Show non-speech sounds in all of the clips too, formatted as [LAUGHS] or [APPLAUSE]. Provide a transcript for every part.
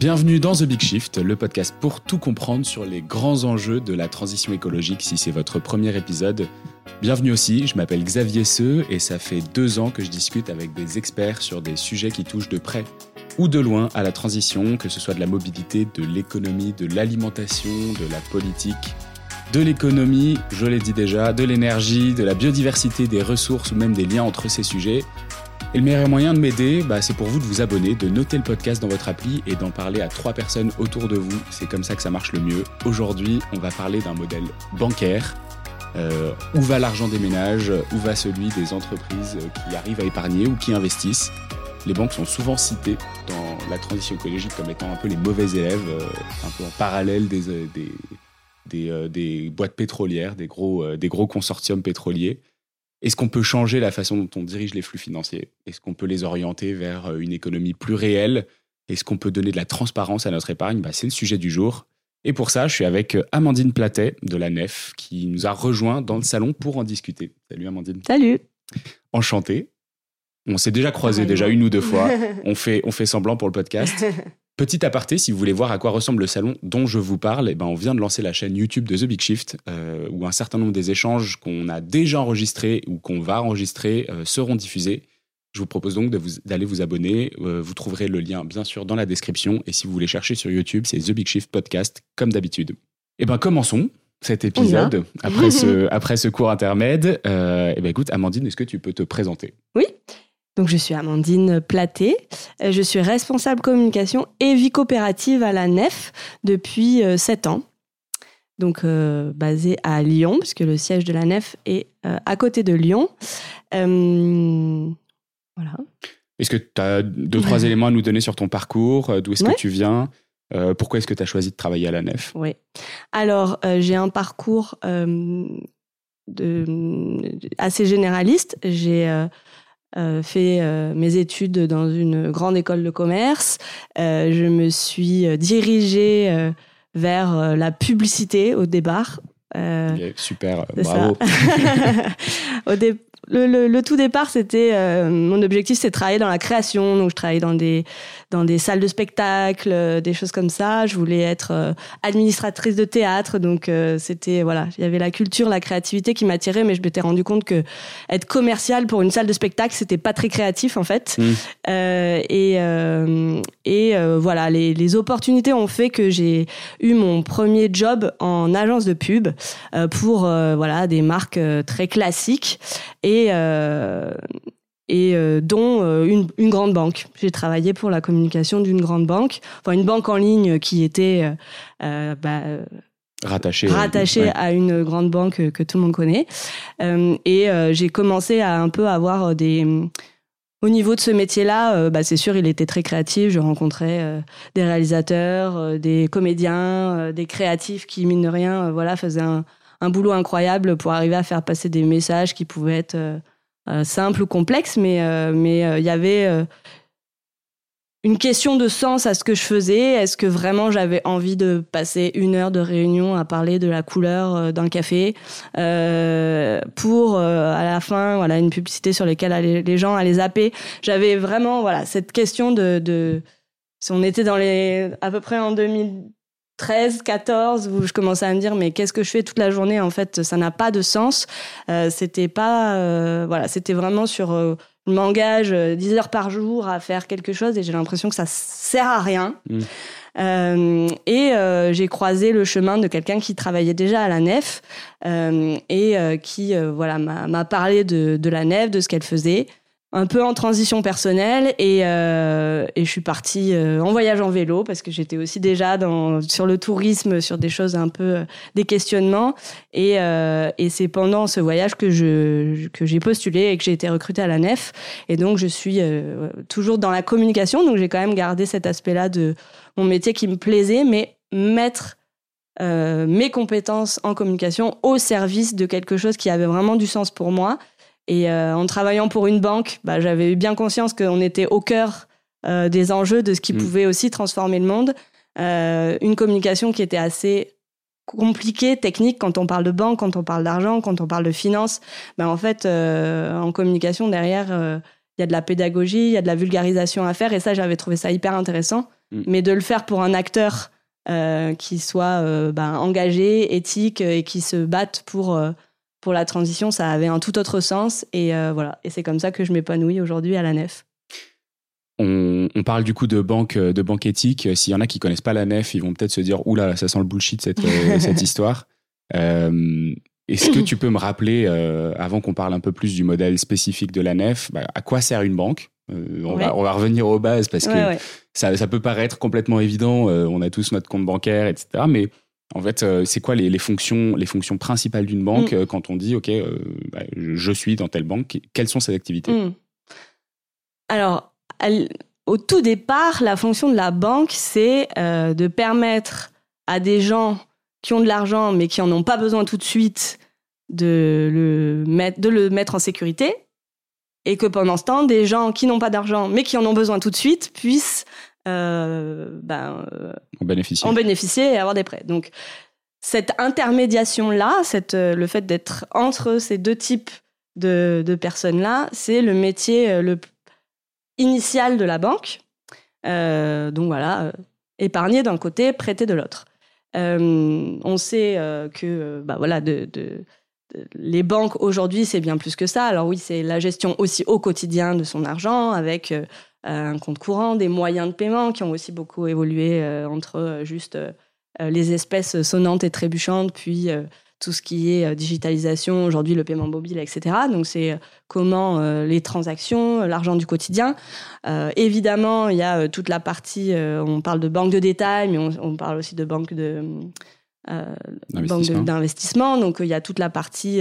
Bienvenue dans The Big Shift, le podcast pour tout comprendre sur les grands enjeux de la transition écologique si c'est votre premier épisode. Bienvenue aussi, je m'appelle Xavier Seux et ça fait deux ans que je discute avec des experts sur des sujets qui touchent de près ou de loin à la transition, que ce soit de la mobilité, de l'économie, de l'alimentation, de la politique, de l'économie, je l'ai dit déjà, de l'énergie, de la biodiversité, des ressources ou même des liens entre ces sujets. Et le meilleur moyen de m'aider, bah, c'est pour vous de vous abonner, de noter le podcast dans votre appli et d'en parler à trois personnes autour de vous. C'est comme ça que ça marche le mieux. Aujourd'hui, on va parler d'un modèle bancaire. Euh, où va l'argent des ménages? Où va celui des entreprises qui arrivent à épargner ou qui investissent? Les banques sont souvent citées dans la transition écologique comme étant un peu les mauvais élèves, euh, un peu en parallèle des, euh, des boîtes pétrolières, des gros, des gros consortiums pétroliers. Est-ce qu'on peut changer la façon dont on dirige les flux financiers? Est-ce qu'on peut les orienter vers euh, une économie plus réelle? Est-ce qu'on peut donner de la transparence à notre épargne? Bah, C'est le sujet du jour. Et pour ça, je suis avec euh, Amandine Platet de la Nef qui nous a rejoint dans le salon pour en discuter. Salut Amandine. Salut. Enchanté. On s'est déjà croisé déjà une ou deux fois. [LAUGHS] On fait, on fait semblant pour le podcast. [LAUGHS] Petit aparté, si vous voulez voir à quoi ressemble le salon dont je vous parle, eh ben on vient de lancer la chaîne YouTube de The Big Shift, euh, où un certain nombre des échanges qu'on a déjà enregistrés ou qu'on va enregistrer euh, seront diffusés. Je vous propose donc d'aller vous, abonner. Euh, vous trouverez le lien, bien sûr, dans la description. Et si vous voulez chercher sur YouTube, c'est The Big Shift Podcast, comme d'habitude. Eh bien, commençons cet épisode après [LAUGHS] ce, après ce cours intermède. eh ben, écoute, Amandine, est-ce que tu peux te présenter? Oui. Donc, je suis Amandine Platé. Euh, je suis responsable communication et vie coopérative à la NEF depuis euh, sept ans. Donc, euh, basée à Lyon, puisque le siège de la NEF est à côté de Lyon. voilà. Est-ce que tu as deux, trois éléments à nous donner sur ton parcours? D'où est-ce que tu viens? Pourquoi est-ce que tu as choisi de travailler à la NEF? Oui. Alors, j'ai un parcours de, assez généraliste. J'ai euh, fait euh, mes études dans une grande école de commerce. Euh, je me suis dirigée vers la publicité au départ. super, bravo. [LAUGHS] au, le, tout départ, c'était mon objectif, c'est de travailler dans la création. Donc, je travaillais dans des dans des salles de spectacle, euh, des choses comme ça. Je voulais être euh, administratrice de théâtre, donc euh, c'était voilà, il y avait la culture, la créativité qui m'attirait, mais je m'étais rendu compte que être commercial pour une salle de spectacle, c'était pas très créatif en fait. Mmh. et et voilà, les, les opportunités ont fait que j'ai eu mon premier job en agence de pub pour voilà des marques très classiques et et euh, dont euh, une, une, grande banque. J'ai travaillé pour la communication d'une grande banque, enfin une banque en ligne qui était euh, bah, rattachée, rattachée à une grande banque que tout le monde connaît. et j'ai commencé à un peu avoir des au niveau de ce métier-là, bah, c'est sûr, il était très créatif. Je rencontrais des réalisateurs, des comédiens, des créatifs qui, mine de rien, voilà, faisaient un, un, boulot incroyable pour arriver à faire passer des messages qui pouvaient être euh, simple ou complexe, mais euh, mais euh, il y avait une question de sens à ce que je faisais. Est-ce que vraiment j'avais envie de passer une heure de réunion à parler de la couleur d'un café pour à la fin voilà une publicité sur laquelle les gens allaient zapper? J'avais vraiment voilà cette question de, de si on était dans les à peu près en 2000 13, 14, où je commençais à me dire mais qu'est-ce que je fais toute la journée? En fait, ça n'a pas de sens. Euh, c'était pas, euh, voilà, c'était vraiment sur, euh, je m'engage 10 heures par jour à faire quelque chose et j'ai l'impression que ça sert à rien. Mmh. et j'ai croisé le chemin de quelqu'un qui travaillait déjà à la nef et qui voilà m'a parlé de, de la nef, de ce qu'elle faisait un peu en transition personnelle et, euh, et je suis partie euh, en voyage en vélo parce que j'étais aussi déjà dans, sur le tourisme, sur des choses un peu euh, des questionnements. Et, et c'est pendant ce voyage que je que j'ai postulé et que j'ai été recrutée à la Nef. Et donc je suis toujours dans la communication. Donc j'ai quand même gardé cet aspect-là de mon métier qui me plaisait mais mettre mes compétences en communication au service de quelque chose qui avait vraiment du sens pour moi et euh, en travaillant pour une banque, bah, j'avais eu bien conscience qu'on était au cœur euh, des enjeux de ce qui mm. pouvait aussi transformer le monde. Euh, une communication qui était assez compliquée, technique, quand on parle de banque, quand on parle d'argent, quand on parle de finance. Bah, en fait, en communication, derrière, il y a de la pédagogie, il y a de la vulgarisation à faire. Et ça, j'avais trouvé ça hyper intéressant. Mm. Mais de le faire pour un acteur qui soit ben, engagé, éthique et qui se batte pour, pour la transition, ça avait un tout autre sens. Et voilà. Et c'est comme ça que je m'épanouis aujourd'hui à la nef. On, parle du coup de banque, de banque éthique. S'il y en a qui connaissent pas la nef, ils vont peut-être se dire oula, ça sent le bullshit cette, [LAUGHS] cette histoire. Est-ce que tu peux me rappeler, avant qu'on parle un peu plus du modèle spécifique de la nef, bah, à quoi sert une banque? On, va, on, va, revenir aux bases parce que ça, ça, peut paraître complètement évident. on a tous notre compte bancaire, etc. Mais en fait, c'est quoi les, fonctions, les fonctions principales d'une banque mm. quand on dit OK, bah, je suis dans telle banque Quelles sont ses activités? Mm. Alors, au tout départ, la fonction de la banque, c'est euh, de permettre à des gens qui ont de l'argent mais qui en ont pas besoin tout de suite de le mettre, de le mettre en sécurité et que pendant ce temps, des gens qui n'ont pas d'argent mais qui en ont besoin tout de suite puissent euh, ben, euh, en, bénéficier. en bénéficier et avoir des prêts. Donc cette intermédiation-là, le fait d'être entre ces deux types de, de personnes-là, c'est le métier le initiale de la banque. Euh, donc voilà, euh, épargner d'un côté, prêter de l'autre. Euh, on sait que bah voilà, de, les banques aujourd'hui, c'est bien plus que ça. Alors oui, c'est la gestion aussi au quotidien de son argent avec un compte courant, des moyens de paiement qui ont aussi beaucoup évolué entre juste les espèces sonnantes et trébuchantes, puis tout ce qui est euh, digitalisation, aujourd'hui le paiement mobile, etc. Donc c'est euh, comment euh, les transactions, l'argent du quotidien. évidemment, il y a toute la partie, on parle de banque de détail, mais on, parle aussi de banque de d'investissement. Donc il y a toute la partie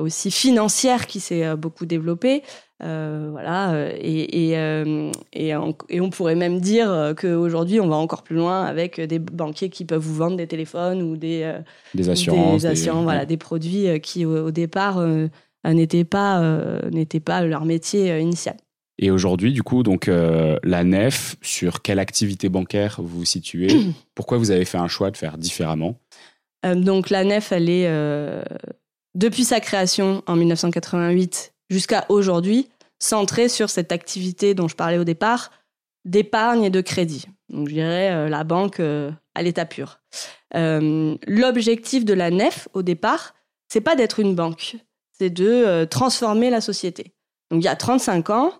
aussi financière qui s'est beaucoup développée. Euh, voilà, euh, et, et, euh, et, on, et, on, pourrait même dire qu'aujourd'hui, on va encore plus loin avec des banquiers qui peuvent vous vendre des téléphones ou des, des assurances, des, voilà, des produits qui, au, départ, n'étaient pas, pas leur métier initial. Et aujourd'hui, du coup, donc la nef, sur quelle activité bancaire vous vous situez [CLEARS THROAT] Pourquoi vous avez fait un choix de faire différemment? Donc la nef, elle est depuis sa création en 1988 jusqu'à aujourd'hui, centré sur cette activité dont je parlais au départ, d'épargne et de crédit. Donc je dirais euh, la banque euh, à l'état pur. Euh, l'objectif de la nef au départ, c'est pas d'être une banque, c'est de transformer la société. Donc il y a 35 ans,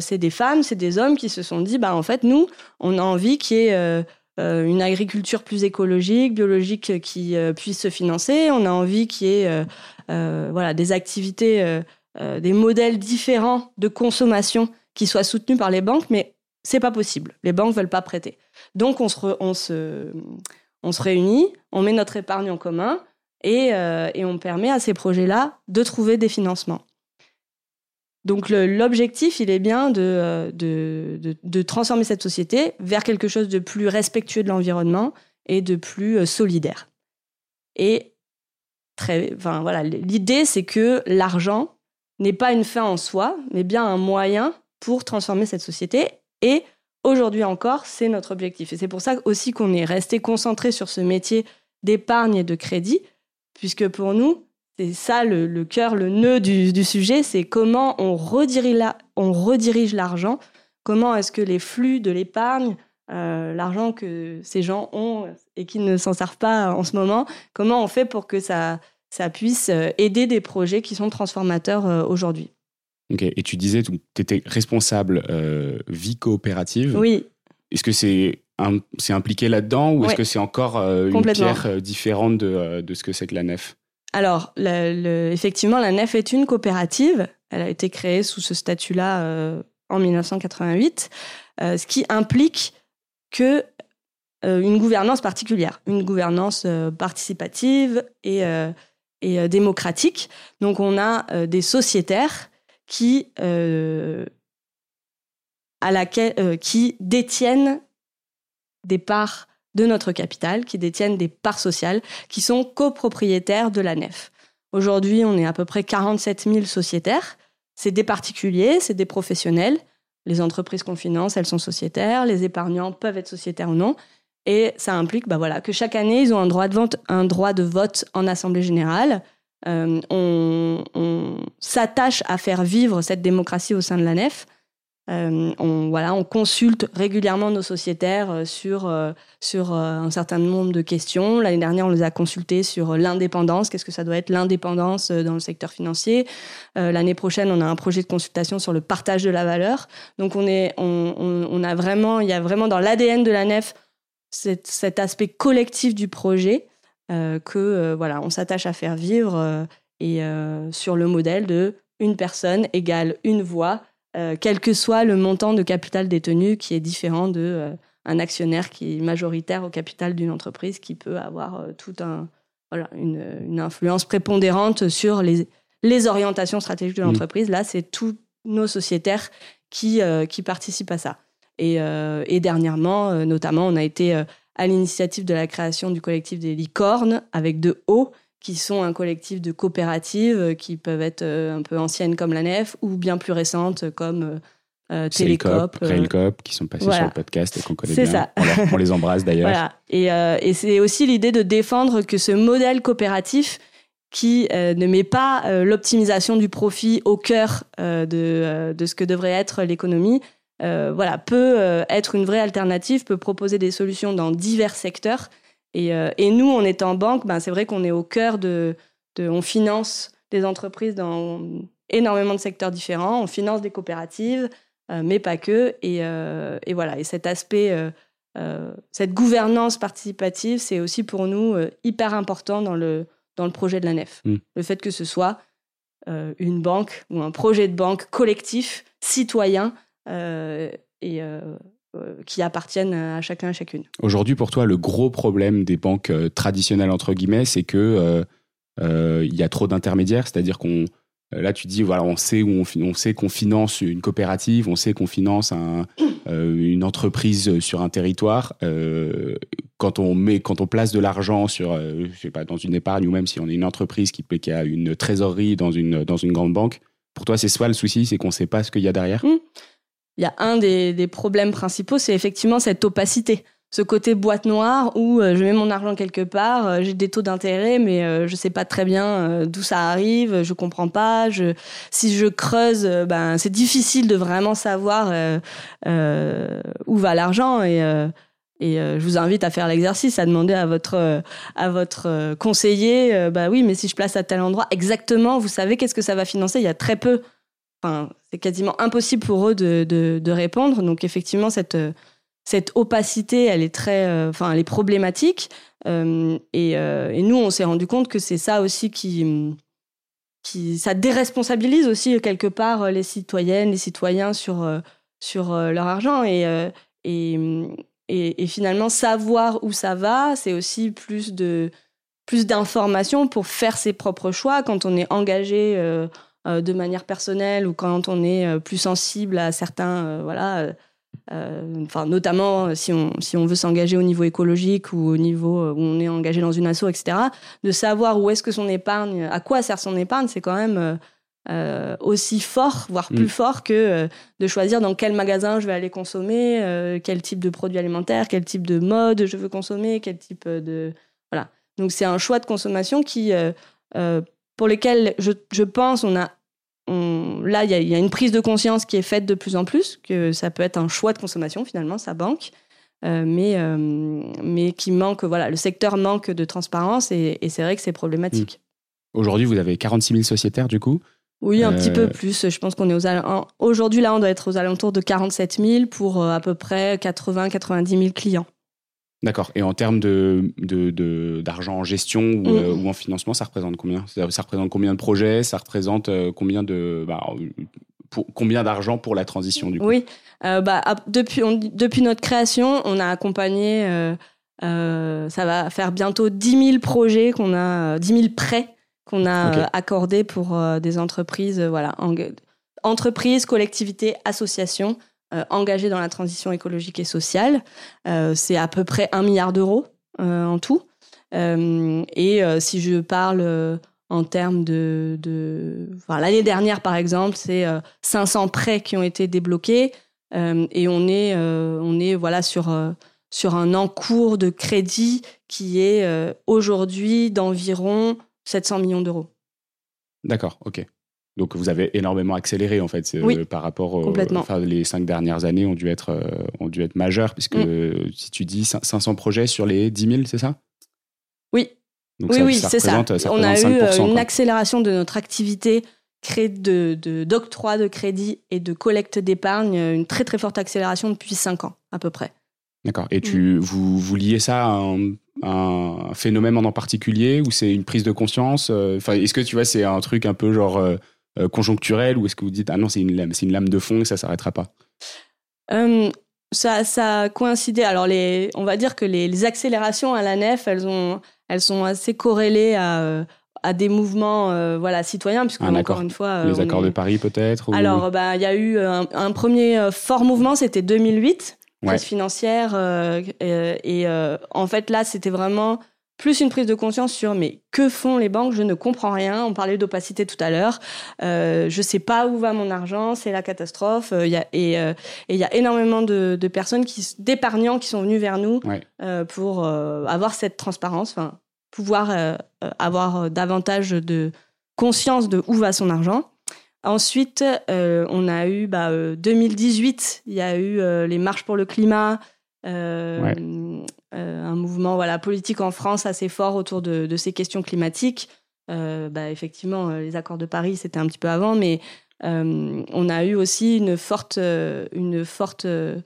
c'est des femmes, c'est des hommes qui se sont dit, bah en fait nous, on a envie qu'il y ait une agriculture plus écologique, biologique qui puisse se financer. On a envie qu'il y ait voilà, des activités euh, des modèles différents de consommation qui soient soutenus par les banques, mais c'est pas possible. Les banques veulent pas prêter. Donc on se, on se, on se réunit, on met notre épargne en commun et, euh, et on permet à ces projets-là de trouver des financements. Donc l'objectif, il est bien de, euh, de, de, de, transformer cette société vers quelque chose de plus respectueux de l'environnement et de plus solidaire. Et très, enfin, voilà, l'idée, c'est que l'argent n'est pas une fin en soi, mais bien un moyen pour transformer cette société. Et aujourd'hui encore, c'est notre objectif. Et c'est pour ça aussi qu'on est resté concentré sur ce métier d'épargne et de crédit, puisque pour nous, c'est ça le, cœur, le nœud du, sujet, c'est comment on redirige, l'argent, comment est-ce que les flux de l'épargne, euh, l'argent que ces gens ont et qui ne s'en servent pas en ce moment, comment on fait pour que ça, ça puisse euh, aider des projets qui sont transformateurs euh, aujourd'hui? Ok, et tu disais que tu étais responsable euh, vie coopérative. Oui. Est-ce que c'est c'est impliqué là-dedans ou est-ce que c'est encore une pierre différente de, de, ce que c'est que la nef? Alors, effectivement, la nef est une coopérative. Elle a été créée sous ce statut-là en 1988, ce qui implique que une gouvernance particulière, une gouvernance participative et euh, démocratique. Donc on a euh, des sociétaires euh, qui détiennent des parts de notre capital, qui détiennent des parts sociales, qui sont copropriétaires de la nef. Aujourd'hui, on est à peu près 47 000 sociétaires. C'est des particuliers, c'est des professionnels. Les entreprises qu'on finance, elles sont sociétaires. Les épargnants peuvent être sociétaires ou non. Et ça implique bah voilà, que chaque année, ils ont un droit de, vote, un droit de vote en Assemblée générale on, on s'attache à faire vivre cette démocratie au sein de la nef. Euh, on, voilà, on consulte régulièrement nos sociétaires euh, sur, euh, sur un certain nombre de questions. L'année dernière, on les a consultés sur l'indépendance. Qu'est-ce que ça doit être l'indépendance dans le secteur financier? L'année prochaine, on a un projet de consultation sur le partage de la valeur. Donc, on est, on, a vraiment, il y a vraiment dans l'ADN de la nef cet, aspect collectif du projet que voilà, on s'attache à faire vivre et sur le modèle de une personne égale une voix euh, quel que soit le montant de capital détenu qui est différent de euh, un actionnaire qui est majoritaire au capital d'une entreprise qui peut avoir euh, tout un voilà, une, influence prépondérante sur les, les orientations stratégiques de mmh. l'entreprise. Là, c'est tous nos sociétaires qui, qui participent à ça. Et, et dernièrement, notamment, on a été à l'initiative de la création du collectif des licornes avec de haut qui sont un collectif de coopératives euh, qui peuvent être euh, un peu anciennes comme la Nef ou bien plus récentes comme euh, Télécop, Railcop, qui sont passés sur le podcast et qu'on connaît bien. Ça. On, les embrasse d'ailleurs. [LAUGHS] Voilà. Et, et c'est aussi l'idée de défendre que ce modèle coopératif qui ne met pas l'optimisation du profit au cœur de, de, ce que devrait être l'économie, voilà, peut être une vraie alternative, peut proposer des solutions dans divers secteurs euh, et, nous, en étant banque, ben, c'est vrai qu'on est au cœur de, On finance des entreprises dans énormément de secteurs différents, on finance des coopératives, euh, mais pas que. Et, euh, et, voilà, et cet aspect, cette gouvernance participative, c'est aussi pour nous hyper important dans le, dans le projet de la nef. Mm. Le fait que ce soit une banque ou un projet de banque collectif, citoyen, et qui appartiennent à chacun et chacune. Aujourd'hui, pour toi, le gros problème des banques euh, traditionnelles, entre guillemets, c'est que euh, il y a trop d'intermédiaires, c'est-à-dire qu'on Là, tu dis, voilà, on sait où on, sait qu'on finance une coopérative, on sait qu'on finance une entreprise sur un territoire. quand on met, quand on place de l'argent sur, je sais pas, dans une épargne ou même si on est une entreprise qui, qui a une trésorerie dans une dans une grande banque, pour toi, c'est soit le souci, c'est qu'on ne sait pas ce qu'il y a derrière? Mmh il y a un des, problèmes principaux, c'est effectivement cette opacité ce côté boîte noire où euh, je mets mon argent quelque part, euh, j'ai des taux d'intérêt, mais euh, je sais pas très bien d'où ça arrive, je comprends pas. Si je creuse, ben c'est difficile de vraiment savoir où va l'argent et et je vous invite à faire l'exercice, à demander à votre à votre conseiller, bah oui, mais si je place à tel endroit, exactement, vous savez qu'est-ce que ça va financer? Il y a très peu C'est quasiment impossible pour eux de, répondre. Donc effectivement, cette, cette opacité, elle est très, euh, enfin, elle est problématique. Euh, et, euh, nous, on s'est rendu compte que c'est ça aussi qui, qui, ça déresponsabilise aussi quelque part les citoyennes, les citoyens sur leur argent et, et, finalement savoir où ça va, c'est aussi plus de plus d'informations pour faire ses propres choix quand on est engagé euh, de manière personnelle ou quand on est euh, plus sensible à certains, euh, voilà, enfin notamment si on, si on veut s'engager au niveau écologique ou au niveau où on est engagé dans une asso, etc., de savoir où est-ce que son épargne, à quoi sert son épargne, c'est quand même aussi fort, voire plus mm. fort que de choisir dans quel magasin je vais aller consommer, quel type de produit alimentaire, quel type de mode je veux consommer, quel type de... Voilà. Donc c'est un choix de consommation qui pour lesquels je, je pense on a là, il y, a une prise de conscience qui est faite de plus en plus, que ça peut être un choix de consommation finalement, sa banque, euh, mais, euh, mais qui manque, voilà, le secteur manque de transparence et, c'est vrai que c'est problématique. Mmh. Aujourd'hui, vous avez 46 000 sociétaires du coup? Oui, un petit peu euh, plus. Je pense qu'on est aux aujourd'hui là, on doit être aux alentours de 47 000 pour à peu près 80-90 000 clients. D'accord. Et en termes de, d'argent en gestion mm. euh, ou, en financement, ça représente combien? Ça, représente combien de projets? Ça représente euh, combien de bah, combien d'argent pour la transition du coup? Oui. Euh, bah, depuis, depuis notre création, on a accompagné. ça va faire bientôt 10 000 projets qu'on a, 10 000 prêts qu'on a accordés pour des entreprises, voilà, entreprises, collectivités, associations engagés dans la transition écologique et sociale. Euh, c'est à peu près un milliard d'euros euh, en tout. et si je parle en termes de... L'année dernière, par exemple, c'est 500 prêts qui ont été débloqués. et on est, on est voilà, sur, sur un encours de crédit qui est aujourd'hui d'environ 700 millions d'euros. D'accord, ok. Donc vous avez énormément accéléré en fait oui, par rapport aux. Enfin, les cinq dernières années ont dû être ont dû être majeures puisque Mm. si tu dis 500 projets sur les 10 000, c'est ça? Oui, Donc oui, ça, oui, c'est ça. ça On a eu euh, 5%, une quoi. accélération de notre activité de de- d'octroi de, crédit et de collecte d'épargne, euh, une très très forte accélération depuis 5 ans à peu près. D'accord. Et tu, vous, vous liez ça à un, un phénomène en particulier ou c'est une prise de conscience euh, Enfin, est-ce que tu vois, c'est un truc un peu genre euh, euh, conjoncturel ou est-ce que vous dites ah non, c'est une lame, c'est une lame de fond et ça s'arrêtera pas? Euh, ça, ça a coïncidé. Alors, les, on va dire que les, les accélérations à la nef, elles, ont, elles sont assez corrélées à, euh, à des mouvements euh, voilà, citoyens, puisque Ah, encore une fois. euh, Les accords est- de Paris peut-être ou- Alors, bah, il y a eu un, un premier euh, fort mouvement, c'était 2008, Ouais. crise financière. euh, euh, et euh, en fait, là, c'était vraiment plus une prise de conscience sur mais que font les banques? Je ne comprends rien. On parlait d'opacité tout à l'heure. Euh, je sais pas où va mon argent. C'est la catastrophe. Euh, y a, et euh, il y a énormément de, de personnes, qui, d'épargnants qui sont venus vers nous Ouais. euh, pour euh, avoir cette transparence, enfin pouvoir euh, euh, avoir euh, davantage de conscience de où va son argent. Ensuite, euh, on a eu bah, euh, 2018, il y a eu euh, les marches pour le climat, euh, Ouais. euh, un mouvement voilà, politique en France assez fort autour de, ces questions climatiques. Euh, bah, effectivement, euh, les accords de Paris, c'était un petit peu avant, mais euh, on a eu aussi une forte, euh, une forte euh,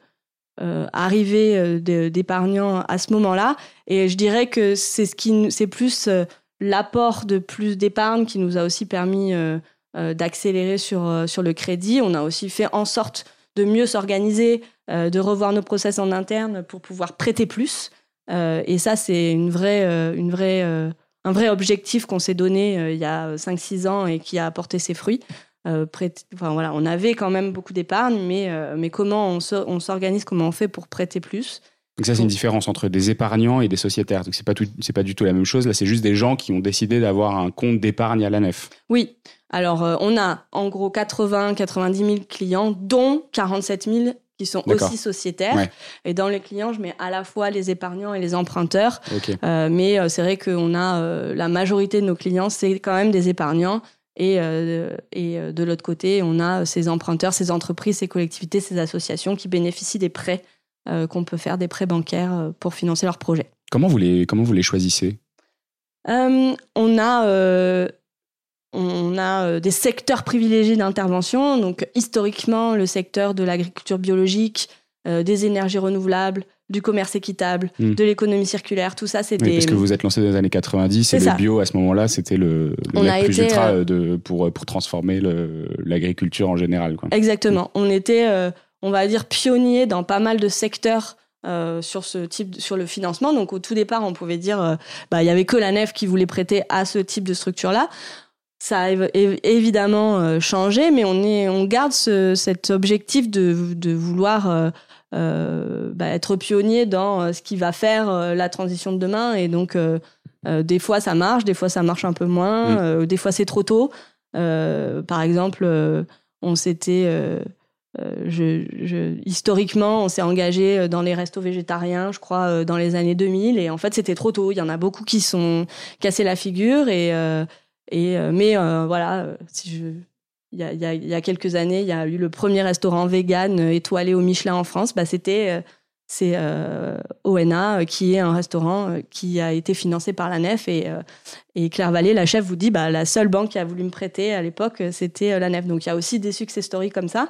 euh, arrivée euh, d'épargnants à ce moment-là. Et je dirais que c'est ce qui, c'est plus euh, l'apport de plus d'épargne qui nous a aussi permis euh, euh, d'accélérer sur, euh, sur le crédit. On a aussi fait en sorte de mieux s'organiser, euh, de revoir nos process en interne pour pouvoir prêter plus. Euh, et ça, c'est une vraie, euh, une vraie, un vrai objectif qu'on s'est donné il y a 5-6 ans et qui a apporté ses fruits. Prêter- enfin, voilà, on avait quand même beaucoup d'épargne, mais, mais comment on se- on s'organise, comment on fait pour prêter plus Donc ça, c'est une différence entre des épargnants et des sociétaires. Donc c'est pas c'est pas du tout la même chose. Là, c'est juste des gens qui ont décidé d'avoir un compte d'épargne à la nef. Oui, alors euh, on a en gros 80-90 000 clients, dont 47 000 qui sont aussi sociétaires. Ouais. Et dans les clients, je mets à la fois les épargnants et les emprunteurs. Euh, mais euh, c'est vrai qu'on a euh, la majorité de nos clients, c'est quand même des épargnants. Et, et de l'autre côté, on a ces emprunteurs, ces entreprises, ces collectivités, ces associations qui bénéficient des prêts qu'on peut faire, des prêts bancaires pour financer leurs projets. Comment vous les, comment vous les choisissez? On a, on a euh, des secteurs privilégiés d'intervention. Donc, historiquement, le secteur de l'agriculture biologique, euh, des énergies renouvelables, du commerce équitable, Hmm. de l'économie circulaire, tout ça, c'est Oui, des. Parce que vous êtes lancé dans les années 90 C'est et le ça. bio à ce moment-là, c'était le, le plus ultra euh, de, pour, pour transformer l'agriculture en général. Quoi. Exactement. On était, euh, on va dire, pionniers dans pas mal de secteurs. euh, sur ce type sur le financement donc au tout départ on pouvait dire euh, bah il y avait que la nef qui voulait prêter à ce type de structure là ça a év- év- évidemment euh, changé mais on est on garde ce- cet objectif de, de vouloir euh, euh, bah, être pionnier dans ce qui va faire la transition de demain et donc euh, euh, des fois ça marche des fois ça marche un peu moins Mm. des fois c'est trop tôt par exemple on s'était je, je- historiquement, on s'est engagé dans les restos végétariens, je crois, dans les années 2000. Et en fait, c'était trop tôt. Il y en a beaucoup qui sont cassés la figure. Et, et, mais voilà, si je, il y a, il y quelques années, il y a eu le premier restaurant vegan euh, étoilé au Michelin en France. Bah, c'était euh, c'est euh, ONA qui est un restaurant qui a été financé par la Nef et, et Claire Vallée, la chef, vous dit bah la seule banque qui a voulu me prêter à l'époque, c'était la Nef. Donc il y a aussi des success stories comme ça.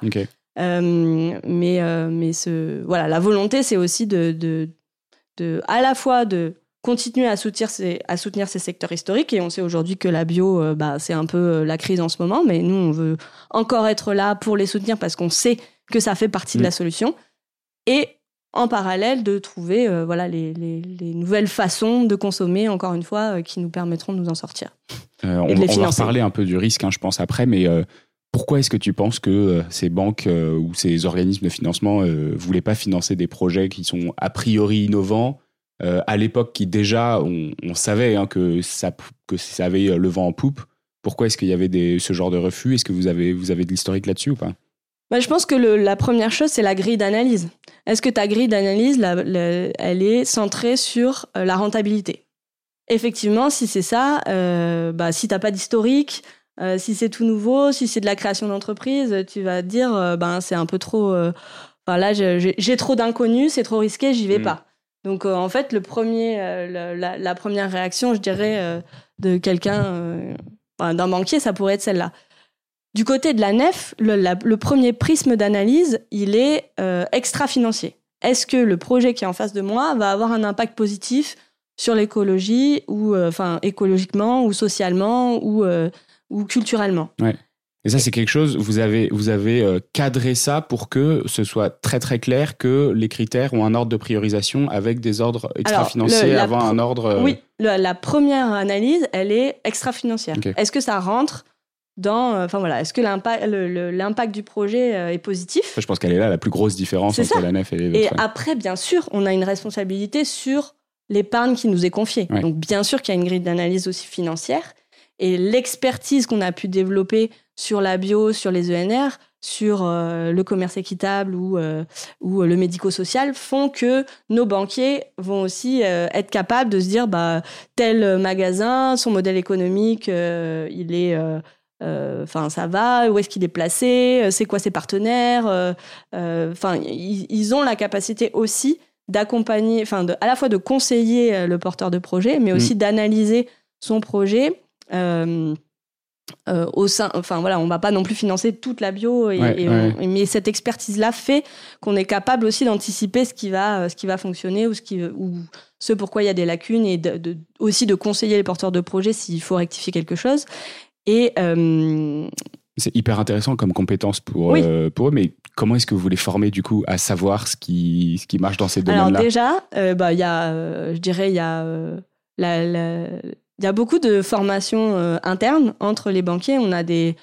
Euh, mais euh, mais ce, voilà, la volonté, c'est aussi de, de, de, à la fois de continuer à soutenir ces, à soutenir ces secteurs historiques. Et on sait aujourd'hui que la bio, euh, bah, c'est un peu euh, la crise en ce moment, mais nous, on veut encore être là pour les soutenir parce qu'on sait que ça fait partie de Mm. la solution. Et en parallèle, de trouver euh, voilà, les, les, les nouvelles façons de consommer, encore une fois, euh, qui nous permettront de nous en sortir. Euh, on, va reparler un peu du risque, hein, je pense, après, mais pourquoi est-ce que tu penses que ces banques ou ces organismes de financement ne voulaient pas financer des projets qui sont a priori innovants euh, à l'époque qui déjà, on, on savait hein, que, ça, que ça avait euh, le vent en poupe Pourquoi est-ce qu'il y avait des, ce genre de refus? Est-ce que vous avez, vous avez de l'historique là-dessus ou pas? Bah, je pense que le- la première chose, c'est la grille d'analyse. Est-ce que ta grille d'analyse, la- la- elle est centrée sur euh, la rentabilité? Effectivement, si c'est ça, euh, bah, si t'as pas d'historique, si c'est tout nouveau, si c'est de la création d'entreprise, tu vas te dire, ben c'est un peu trop. Enfin là, j'ai trop d'inconnus, c'est trop risqué, j'y vais mm. pas. Donc en fait, le premier, la, la, première réaction, je dirais, de quelqu'un, d'un banquier, ça pourrait être celle-là. Du côté de la nef, le, premier prisme d'analyse, il est euh, extra-financier. Est-ce que le projet qui est en face de moi va avoir un impact positif sur l'écologie, ou euh, enfin écologiquement, ou socialement, ou, euh, ou culturellement? Et ça, c'est quelque chose, vous avez, vous avez cadré ça pour que ce soit très très clair que les critères ont un ordre de priorisation avec des ordres extra-financiers avant un ordre. Oui, la première analyse, elle est extra-financière. Est-ce que ça rentre dans, euh, enfin voilà, est-ce que l'impact du projet euh, est positif? Je pense qu'elle est là la plus grosse différence entre la nef et les autres. Et après, bien sûr, on a une responsabilité sur l'épargne qui nous est confiée. Donc bien sûr qu'il y a une grille d'analyse aussi financière et l'expertise qu'on a pu développer sur la bio, sur les ENR, sur euh, le commerce équitable ou, ou le médico-social font que nos banquiers vont aussi être capables de se dire bah tel magasin, son modèle économique, il est euh, enfin, ça va Où est-ce qu'il est placé euh, C'est quoi ses partenaires euh, Enfin, ils, ont la capacité aussi d'accompagner, enfin, à la fois de conseiller le porteur de projet, mais aussi mm. d'analyser son projet. Au sein, enfin voilà, on va pas non plus financer toute la bio, mais cette expertise-là fait qu'on est capable aussi d'anticiper ce qui va, ce qui va fonctionner ou ce qui, ou ce pourquoi il y a des lacunes et de, aussi de conseiller les porteurs de projet s'il faut rectifier quelque chose. Et euh, c'est hyper intéressant comme compétence pour, euh, pour eux, mais comment est-ce que vous les formez du coup à savoir ce qui, ce qui marche dans ces domaines-là? Alors déjà, euh, bah, y a, je dirais, il y, a, la, y a beaucoup de formations internes entre les banquiers. On a des,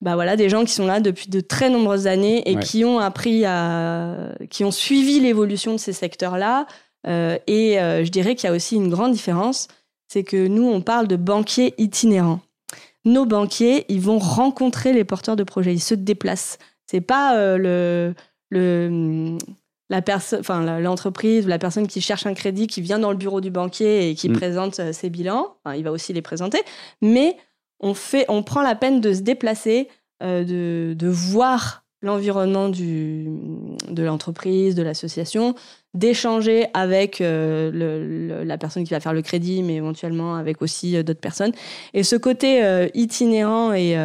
bah voilà, des gens qui sont là depuis de très nombreuses années et qui ont appris à, qui ont suivi l'évolution de ces secteurs-là. et je dirais qu'il y a aussi une grande différence, c'est que nous, on parle de banquiers itinérants nos banquiers, ils vont rencontrer les porteurs de projets, ils se déplacent. C'est pas euh, le, le la personne, enfin l'entreprise ou la personne qui cherche un crédit qui vient dans le bureau du banquier et qui mm. présente euh, ses bilans. il va aussi les présenter, mais on fait, on prend la peine de se déplacer, euh, de, de voir l'environnement de l'entreprise, de l'association, d'échanger avec euh, la personne qui va faire le crédit, mais éventuellement avec aussi euh, d'autres personnes. Et ce côté itinérant et,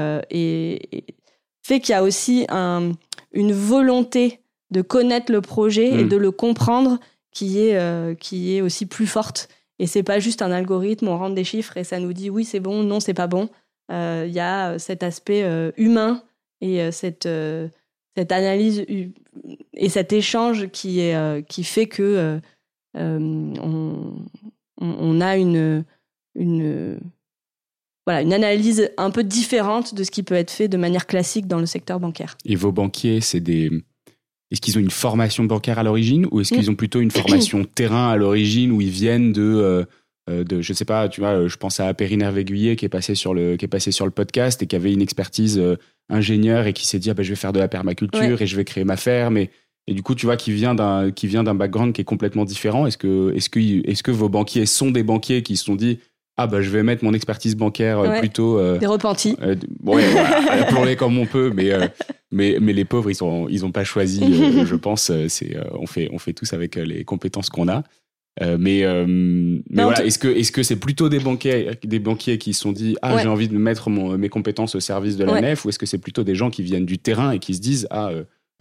fait qu'il y a aussi une volonté de connaître le projet et mm. de le comprendre qui est, qui est aussi plus forte. Et c'est pas juste un algorithme, on rentre des chiffres et ça nous dit oui c'est bon, non c'est pas bon. Il y a cet aspect humain et cette cette analyse et cet échange qui, est, euh, qui fait que euh, euh, on, on, a une, une, voilà, une analyse un peu différente de ce qui peut être fait de manière classique dans le secteur bancaire. Et vos banquiers, c'est des... Est-ce qu'ils ont une formation bancaire à l'origine ou est-ce qu'ils ont plutôt une formation [CLEARS THROAT] terrain à l'origine où ils viennent de de je sais pas tu vois je pense à Périne Hervé qui est passé sur le qui est passé sur le podcast et qui avait une expertise ingénieur et qui s'est dit ah ben, je vais faire de la permaculture et je vais créer ma ferme et, et du coup tu vois qui vient d'un qui vient d'un background qui est complètement différent. Est-ce que est-ce que est-ce que vos banquiers sont des banquiers qui se sont dit ah bah je vais mettre mon expertise bancaire euh, plutôt euh, des repentis. euh, ouais, voilà, comme on peut mais mais mais les pauvres ils sont ils ont pas choisi [LAUGHS] je pense c'est on fait on fait tous avec les compétences qu'on a. Euh, mais euh, mais voilà, est-ce que est-ce que c'est plutôt des banquiers des banquiers qui se sont dit ah j'ai envie de mettre mon, mes compétences au service de la nef ou est-ce que c'est plutôt des gens qui viennent du terrain et qui se disent ah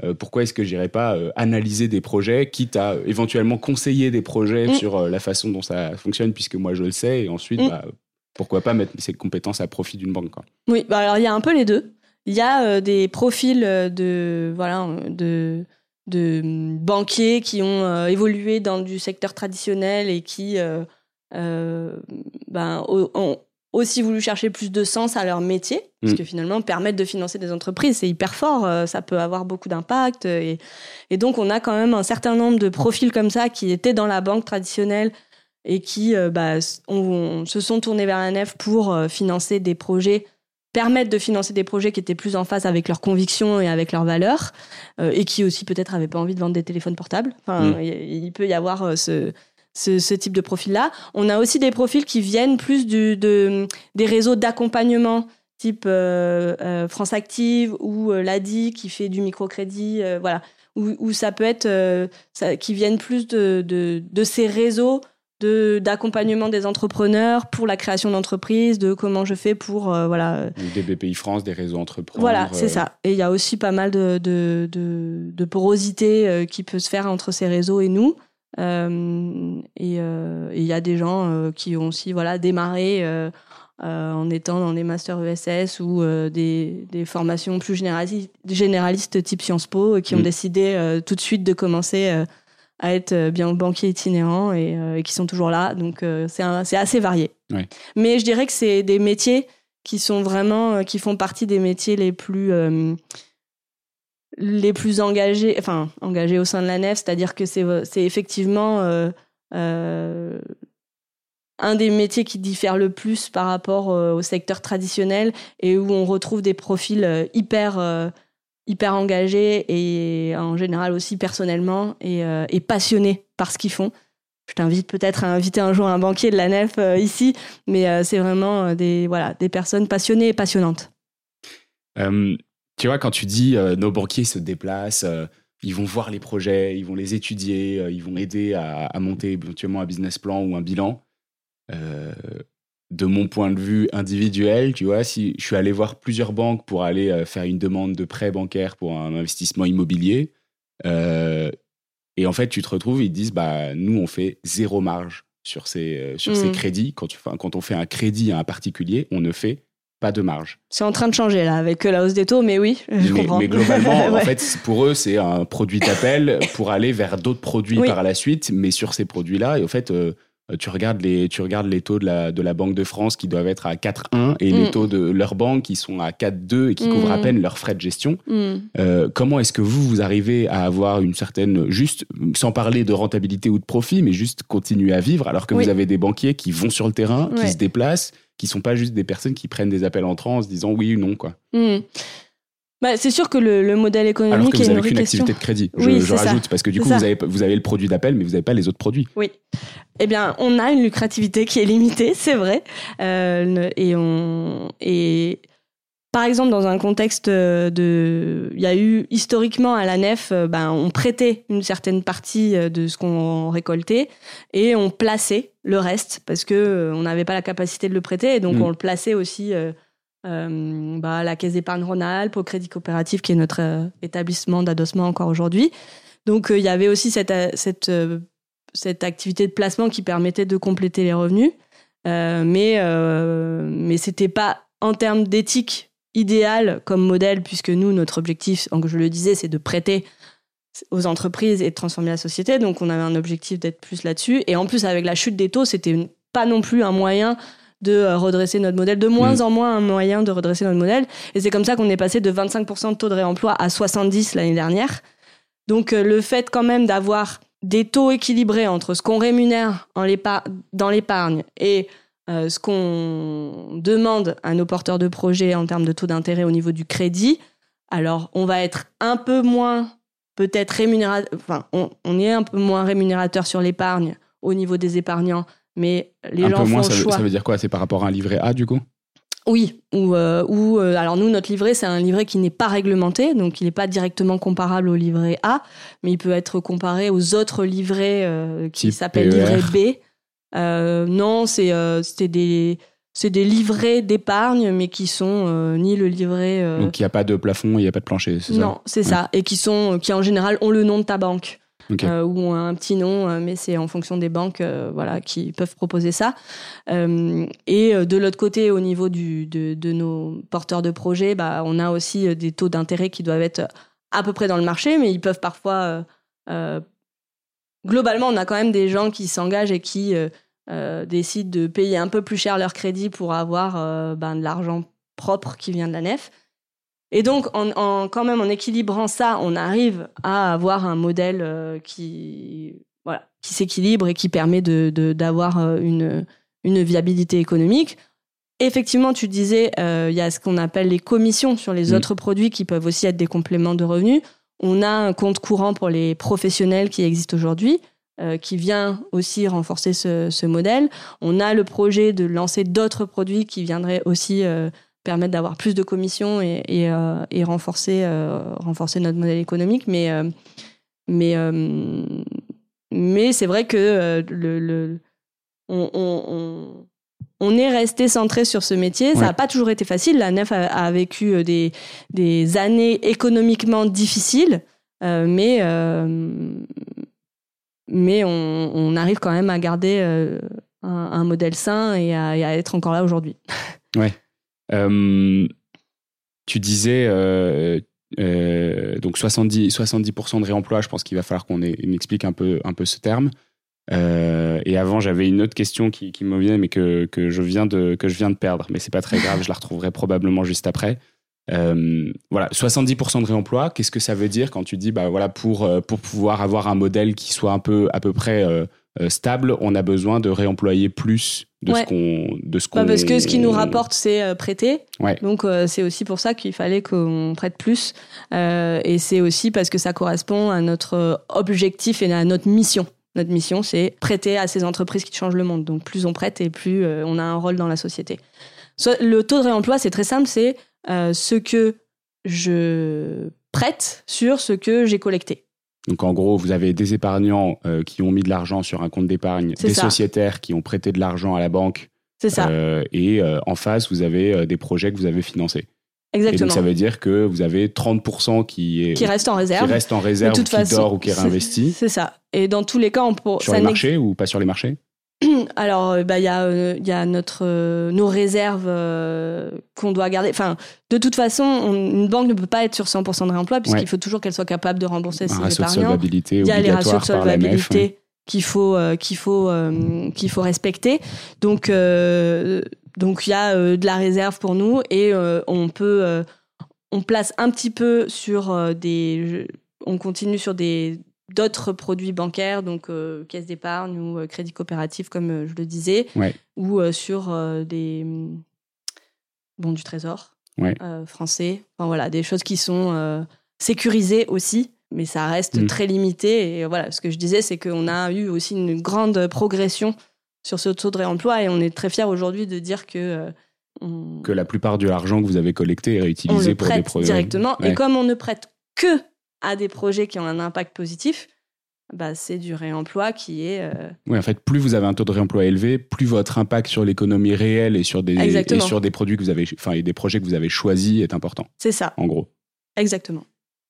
euh, pourquoi est-ce que j'irais pas analyser des projets quitte à éventuellement conseiller des projets mm. sur la façon dont ça fonctionne puisque moi je le sais et ensuite mm. bah, pourquoi pas mettre ces compétences à profit d'une banque quoi. Oui bah alors il y a un peu les deux il y a des profils de voilà de de hum, banquiers qui ont euh, évolué dans du secteur traditionnel et qui euh, euh, ben, ont aussi voulu chercher plus de sens à leur métier, parce mm. que finalement, permettre de financer des entreprises, c'est hyper fort, ça peut avoir beaucoup d'impact. Et, donc, on a quand même un certain nombre de profils comme ça qui étaient dans la banque traditionnelle et qui bah, se sont tournés vers la nef pour financer des projets permettre de financer des projets qui étaient plus en phase avec leurs convictions et avec leurs valeurs, euh, et qui aussi peut-être n'avaient pas envie de vendre des téléphones portables. Enfin, mm. il, peut y avoir euh, ce, ce, type de profil-là. On a aussi des profils qui viennent plus du, de, des réseaux d'accompagnement type France Active ou l'ADI qui fait du microcrédit, voilà, où, ça peut être, qui viennent plus de, de, de ces réseaux d'accompagnement des entrepreneurs pour la création d'entreprises, de comment je fais pour euh, voilà des BPI France, des réseaux entrepreneurs. Voilà, c'est euh, ça. Et il y a aussi pas mal de, de, de, porosité euh, qui peut se faire entre ces réseaux et nous. Et il y a des gens qui ont aussi voilà démarré en étant dans des masters ESS ou des, des, formations plus généralistes, généralistes type Sciences Po qui ont mm. décidé tout de suite de commencer à être euh, bien banquiers itinérants euh, et, qui sont toujours là. Donc euh, c'est assez varié. Mais je dirais que c'est des métiers qui sont vraiment, qui font partie des métiers les plus les plus engagés, enfin engagés au sein de la nef, c'est-à-dire que c'est effectivement un des métiers qui diffère le plus par rapport au secteur traditionnel et où on retrouve des profils hyper hyper engagés et en général aussi personnellement et, euh, passionnés par ce qu'ils font. Je t'invite peut-être à inviter un jour un banquier de la nef euh, ici, mais euh, c'est vraiment des, voilà, des personnes passionnées et passionnantes. Tu vois, quand tu dis nos banquiers se déplacent, ils vont voir les projets, ils vont les étudier, ils vont aider à, à, monter éventuellement un business plan ou un bilan de mon point de vue individuel, tu vois, si je suis allé voir plusieurs banques pour aller euh, faire une demande de prêt bancaire pour un investissement immobilier, euh, et en fait, tu te retrouves, ils te disent, bah, nous, on fait zéro marge sur ces, euh, sur ces mmh. crédits. Quand, tu, quand on fait un crédit à un particulier, on ne fait pas de marge. C'est en train de changer là avec la hausse des taux, mais oui, je mais, comprends. Mais globalement, [LAUGHS] en fait, pour eux, c'est un produit d'appel pour aller vers d'autres produits par la suite. Mais sur ces produits-là, et en fait, euh, tu regardes les, tu regardes les taux de la, de la Banque de France qui doivent être à 4,1 et les mm. taux de leur banque qui sont à 4,2 et qui couvrent à mm. peine leurs frais de gestion. Mm. Euh, comment est-ce que vous, vous arrivez à avoir une certaine, juste, sans parler de rentabilité ou de profit, mais juste continuer à vivre alors que vous avez des banquiers qui vont sur le terrain, qui se déplacent, qui sont pas juste des personnes qui prennent des appels entrants en se disant oui ou non, quoi. Bah, c'est sûr que le, le, modèle économique Alors que vous n'avez qu'une activité de crédit, je, oui, je rajoute, parce que du coup, vous avez, vous avez le produit d'appel, mais vous n'avez pas les autres produits. Oui. Eh bien, on a une lucrativité qui est limitée, c'est vrai. Euh, et, on, et par exemple, dans un contexte de... Il y a eu, historiquement, à la nef, euh, ben, on prêtait une certaine partie euh, de ce qu'on récoltait et on plaçait le reste, parce qu'on euh, n'avait pas la capacité de le prêter, et donc mm. on le plaçait aussi... Euh, bah, la Caisse d'épargne Rhône-Alpes, au Crédit Coopératif, qui est notre euh, établissement d'adossement encore aujourd'hui. Donc, euh, il y avait aussi cette, cette, cette, activité de placement qui permettait de compléter les revenus. mais mais c'était pas en termes d'éthique idéal comme modèle, puisque nous, notre objectif, comme je le disais, c'est de prêter aux entreprises et de transformer la société. Donc, on avait un objectif d'être plus là-dessus. Et en plus, avec la chute des taux, c'était pas non plus un moyen de euh, redresser notre modèle, de moins mm. en moins un moyen de redresser notre modèle. Et c'est comme ça qu'on est passé de 25% de taux de réemploi à 70% l'année dernière. Donc euh, le fait quand même d'avoir des taux équilibrés entre ce qu'on rémunère dans l'épargne et euh, ce qu'on demande à nos porteurs de projets en termes de taux d'intérêt au niveau du crédit, alors on va être un peu moins peut-être rémunérateur, enfin on, on est un peu moins rémunérateur sur l'épargne au niveau des épargnants mais les un gens peu moins, ça, veut, ça veut dire quoi? C'est par rapport à un livret A du coup? Oui, ou, euh, ou euh, alors nous, notre livret, c'est un livret qui n'est pas réglementé, donc il n'est pas directement comparable au livret A, mais il peut être comparé aux autres livrets euh, qui s'appellent livret B. non, c'est des, des livrets d'épargne, mais qui sont ni le livret. Donc il n'y a pas de plafond, il n'y a pas de plancher, c'est ça? Non, c'est ça, et qui, sont, qui en général ont le nom de ta banque. Euh, ou un petit nom, euh, mais c'est en fonction des banques euh, voilà, qui peuvent proposer ça. et de l'autre côté, au niveau du, de, de, nos porteurs de projets, bah, on a aussi des taux d'intérêt qui doivent être à peu près dans le marché, mais ils peuvent parfois... globalement, on a quand même des gens qui s'engagent et qui décident de payer un peu plus cher leur crédit pour avoir ben, de l'argent propre qui vient de la nef. Et donc, en, quand même, en équilibrant ça, on arrive à avoir un modèle euh, qui, voilà, qui s'équilibre et qui permet d'avoir de, euh, une, une viabilité économique. Effectivement, tu disais, euh, il y a ce qu'on appelle les commissions sur les mm. autres produits qui peuvent aussi être des compléments de revenus. On a un compte courant pour les professionnels qui existe aujourd'hui, qui vient aussi renforcer ce, modèle. On a le projet de lancer d'autres produits qui viendraient aussi permettre d'avoir plus de commissions et, euh, renforcer, euh, notre modèle économique. Mais, euh, euh, c'est vrai que euh, on- on- est resté centré sur ce métier. Ça Ouais. n'a pas toujours été facile. La NEF a, a vécu euh, des, des années économiquement difficiles, euh, mais, euh, mais on, on arrive quand même à garder euh, un, un modèle sain et à, et à être encore là aujourd'hui. [LAUGHS] Euh, tu disais donc 70, 70% de réemploi, je pense qu'il va falloir qu'on explique un peu, un peu ce terme. Euh, et avant, j'avais une autre question qui, qui me vient, mais que, que, je viens de, que je viens de perdre. Mais c'est pas très grave, je la retrouverai probablement juste après. Euh, voilà, 70% de réemploi, qu'est-ce que ça veut dire quand tu dis, bah voilà, pour, euh, pour pouvoir avoir un modèle qui soit un peu à peu près euh, stable, on a besoin de réemployer plus de Ouais. ce qu'on. de ce Bah, parce que ce qui nous rapporte, c'est prêter. Ouais. Donc euh, c'est aussi pour ça qu'il fallait qu'on prête plus. Et c'est aussi parce que ça correspond à notre objectif et à notre mission. Notre mission, c'est prêter à ces entreprises qui changent le monde. Donc plus on prête et plus euh, on a un rôle dans la société. Le taux de réemploi, c'est très simple, c'est euh, ce que je prête sur ce que j'ai collecté. Donc en gros, vous avez des épargnants euh, qui ont mis de l'argent sur un compte d'épargne, des ça. sociétaires qui ont prêté de l'argent à la banque, C'est ça, euh, et euh, en face, vous avez des projets que vous avez financés. Et exactement. donc ça veut dire que vous avez 30% qui, est, Qui reste en réserve. qui reste en réserve, toute ou qui façon, dort ou qui est c'est- réinvesti C'est ça. Et dans tous les cas, on pour, sur ça les marchés ou pas sur les marchés? [CLEARS THROAT] Alors, euh, bah, il y a, euh, y a notre, euh, nos réserves euh, qu'on doit garder. Enfin, de toute façon, on- une banque ne peut pas être sur 100% de réemploi puisqu'il Ouais. faut toujours qu'elle soit capable de rembourser ses épargnants. Il y a les ratios de solvabilité qu'il faut, qu'il faut, qu'il faut respecter. Donc, donc il y a euh, de la réserve pour nous et euh, on peut, euh, on place un petit peu sur des, on continue sur des d'autres produits bancaires, donc euh, caisse d'épargne ou euh, crédit coopératif, comme euh, je le disais, Ouais. ou sur des hum, bons du trésor Ouais. français. Enfin voilà, des choses qui sont sécurisées aussi, mais ça reste Mm. très limité. Et voilà, ce que je disais, c'est qu'on a eu aussi une grande progression sur ce taux de réemploi et on est très fiers aujourd'hui de dire que euh, on, Que la plupart de l'argent que vous avez collecté est on réutilisé le pour des projets. directement. Ouais. Et comme on ne prête que à des projets qui ont un impact positif, bah, c'est du réemploi qui est euh, Oui, en fait, plus vous avez un taux de réemploi élevé, plus votre impact sur l'économie réelle et sur des et sur des produits que vous avez, enfin, et des projets que vous avez choisis est important. c'est ça, En gros. exactement.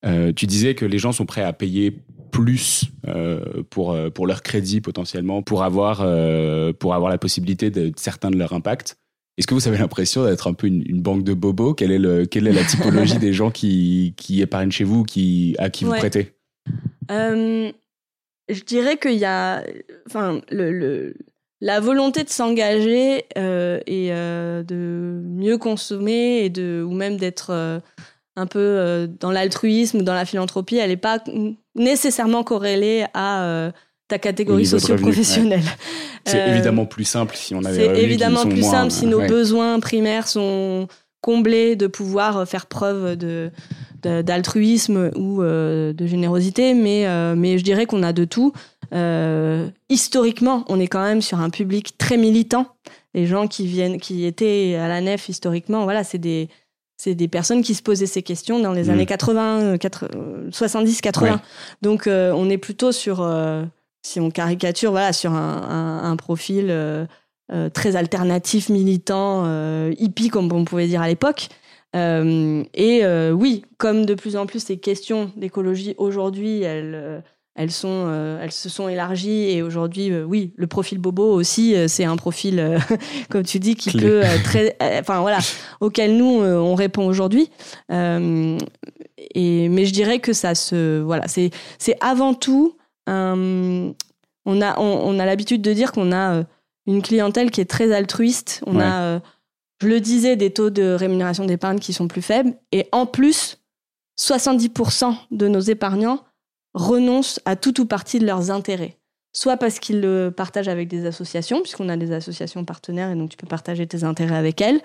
Euh, tu disais que les gens sont prêts à payer plus euh, pour, euh, pour leur crédit potentiellement, pour avoir, euh, pour avoir la possibilité de, de certains de leur impact. Est-ce que vous avez l'impression d'être un peu une, une banque de bobos? Quelle est, le, quelle est la typologie [LAUGHS] des gens qui, qui épargnent chez vous, qui, à qui vous prêtez? Euh, je dirais qu'il y a, enfin, le, le- la volonté de s'engager euh, et euh, de mieux consommer et de, ou même d'être un peu euh, dans l'altruisme ou dans la philanthropie, elle n'est pas nécessairement corrélée à euh, ta catégorie socio-professionnelle. C'est Euh, évidemment plus simple si on avait C'est évidemment plus simple si nos ouais. besoins primaires sont comblés de pouvoir faire preuve de d'altruisme ou euh, de générosité, mais, euh, mais je dirais qu'on a de tout. Historiquement, on est quand même sur un public très militant. Les gens qui viennent, qui étaient à la nef historiquement, voilà, c'est des, c'est des personnes qui se posaient ces questions dans les Mhm. années 80, 70, 80. Ouais. Donc, euh, on est plutôt sur, euh, si on caricature, voilà, sur un, un- un profil euh, très alternatif, militant, hippie, comme on pouvait dire à l'époque. Et oui, comme de plus en plus ces questions d'écologie aujourd'hui, elles, elles, sont, euh, elles se sont élargies. Et aujourd'hui, euh, oui, le profil bobo aussi, euh, c'est un profil, [LAUGHS] comme tu dis, qui Clé. peut très, enfin voilà, auquel nous on répond aujourd'hui. Et mais je dirais que ça se, voilà, c'est c'est avant tout, on a on, on a l'habitude de dire qu'on a une clientèle qui est très altruiste. On Ouais. a je le disais, des taux de rémunération d'épargne qui sont plus faibles. Et en plus, 70% de nos épargnants renoncent à tout ou partie de leurs intérêts. Soit parce qu'ils le partagent avec des associations, puisqu'on a des associations partenaires et donc tu peux partager tes intérêts avec elles.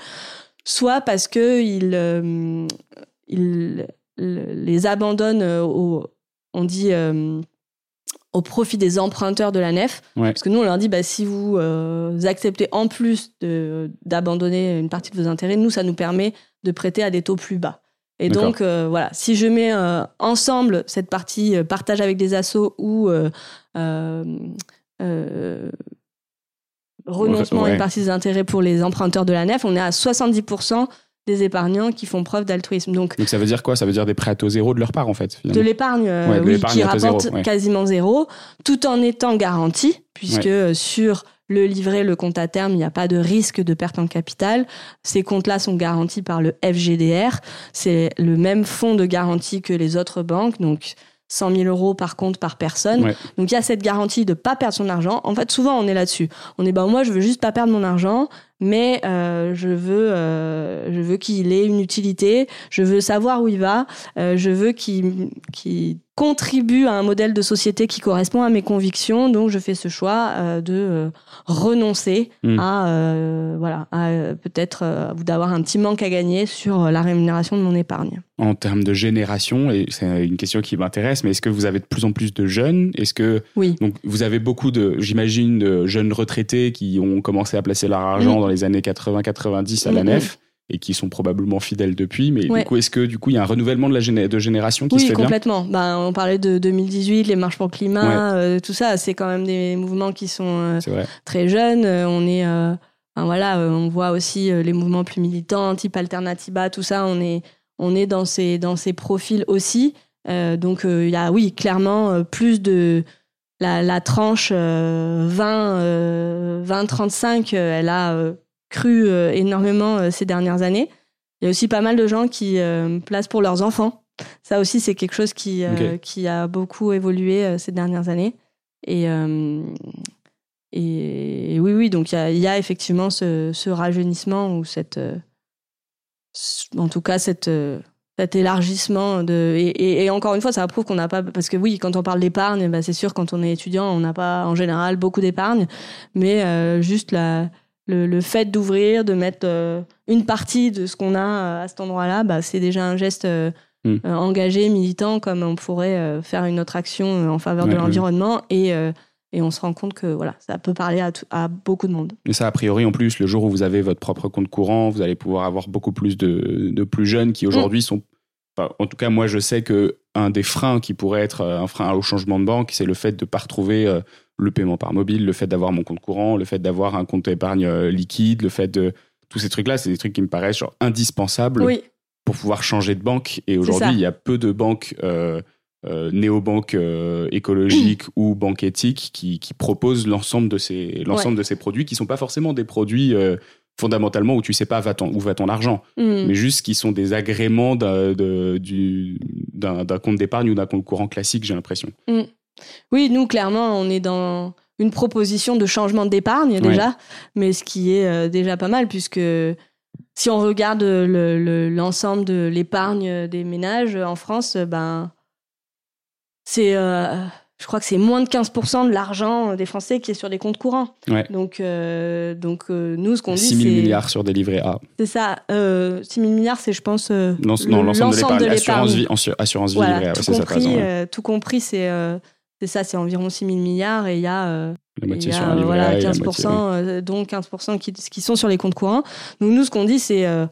Soit parce qu'ils euh, ils les abandonnent au, on dit, euh, au profit des emprunteurs de la nef. Parce que nous, on leur dit, bah, si vous acceptez en plus d'abandonner une partie de vos intérêts, nous, ça nous permet de prêter à des taux plus bas. Et donc, voilà, si je mets ensemble cette partie partage avec des assos ou renoncement une partie des intérêts pour les emprunteurs de la nef, on est à 70% des épargnants qui font preuve d'altruisme. Donc, ça veut dire quoi? Ça veut dire des prêts à taux zéro de leur part en fait De l'épargne, euh, oui, qui rapporte quasiment zéro, tout en étant garanti, puisque euh, sur le livret, le compte à terme, il n'y a pas de risque de perte en capital. Ces comptes-là sont garantis par le FGDR. C'est le même fonds de garantie que les autres banques. Donc, 100 000 euros par compte par personne. Donc il y a cette garantie de pas perdre son argent. En fait, souvent on est là-dessus. On est ben moi je veux juste pas perdre mon argent, mais euh, je veux euh, je veux qu'il ait une utilité. Je veux savoir où il va. Euh, je veux qu'il contribue à un modèle de société qui correspond à mes convictions. Donc je fais ce choix de renoncer hmm. à voilà peut-être d'avoir un petit manque à gagner sur la rémunération de mon épargne. En termes de génération, et c'est une question qui m'intéresse, mais est-ce que vous avez de plus en plus de jeunes? Est-ce que oui. donc vous avez beaucoup de j'imagine de jeunes retraités qui ont commencé à placer leur argent hmm. Dans les années 80-90 à la nef et qui sont probablement fidèles depuis. Mais du coup, est-ce que du coup, il y a un renouvellement de la de génération qui se fait complètement. Ben, on parlait de 2018, les marches pour le climat, euh, tout ça. C'est quand même des mouvements qui sont euh, très jeunes. Euh, on est, voilà, on voit aussi les mouvements plus militants, type Alternativa, tout ça. On est, on est dans ces, dans ces profils aussi. donc, il y a, oui, clairement plus de la, la tranche 20, 20, 35. elle a cru euh, énormément euh, ces dernières années. Il y a aussi pas mal de gens qui euh, placent pour leurs enfants. Ça aussi, c'est quelque chose qui, qui a beaucoup évolué ces dernières années. Et, et, oui, oui, donc il y a, effectivement ce, ce, rajeunissement ou cette. en tout cas, cette cet élargissement de et, et, encore une fois ça prouve qu'on n'a pas parce que oui quand on parle d'épargne bah, c'est sûr quand on est étudiant on n'a pas en général beaucoup d'épargne mais juste la le, fait d'ouvrir, de mettre euh, une partie de ce qu'on a euh, à cet endroit-là, bah, c'est déjà un geste euh, mm. engagé, militant, comme on pourrait faire une autre action en faveur de l'environnement. Et, et on se rend compte que voilà, ça peut parler à, à, beaucoup de monde. Et ça, a priori, en plus, le jour où vous avez votre propre compte courant, vous allez pouvoir avoir beaucoup plus de, de plus jeunes qui aujourd'hui mm. sont. en tout cas, moi, je sais que un des freins qui pourrait être un frein au changement de banque, c'est le fait de ne pas retrouver le paiement par mobile, le fait d'avoir mon compte courant, le fait d'avoir un compte épargne euh, liquide, le fait de tous ces trucs-là, c'est des trucs qui me paraissent genre indispensables pour pouvoir changer de banque. Et aujourd'hui, il y a peu de banques euh, euh néobanques euh, écologiques [CLEARS THROAT] ou banques éthiques qui, proposent l'ensemble de ces l'ensemble de ces produits qui sont pas forcément des produits fondamentalement où tu sais pas va où va ton argent, mm. mais juste qui sont des agréments d'un compte d'épargne ou d'un compte courant classique, j'ai l'impression. Mm. Oui, nous, clairement, on est dans une proposition de changement d'épargne déjà, mais ce qui est euh, déjà pas mal, puisque si on regarde l'ensemble de l'épargne des ménages en France, ben, c'est. Euh, je crois que c'est moins de 15% de l'argent des Français qui est sur des comptes courants. Donc, euh, donc nous, ce qu'on dit, c'est... 6 000 milliards sur des livrets A. C'est ça. 6 000 milliards, c'est, je pense, non, l'ensemble de l'épargne. Assurance vie, assurance vie livrée A, tout, compris, tout compris, c'est c'est ça, c'est environ 6 000 milliards et il y a, euh, voilà, 15%, euh, dont 15% qui, qui, sont sur les comptes courants. Donc nous, ce qu'on dit, c'est euh,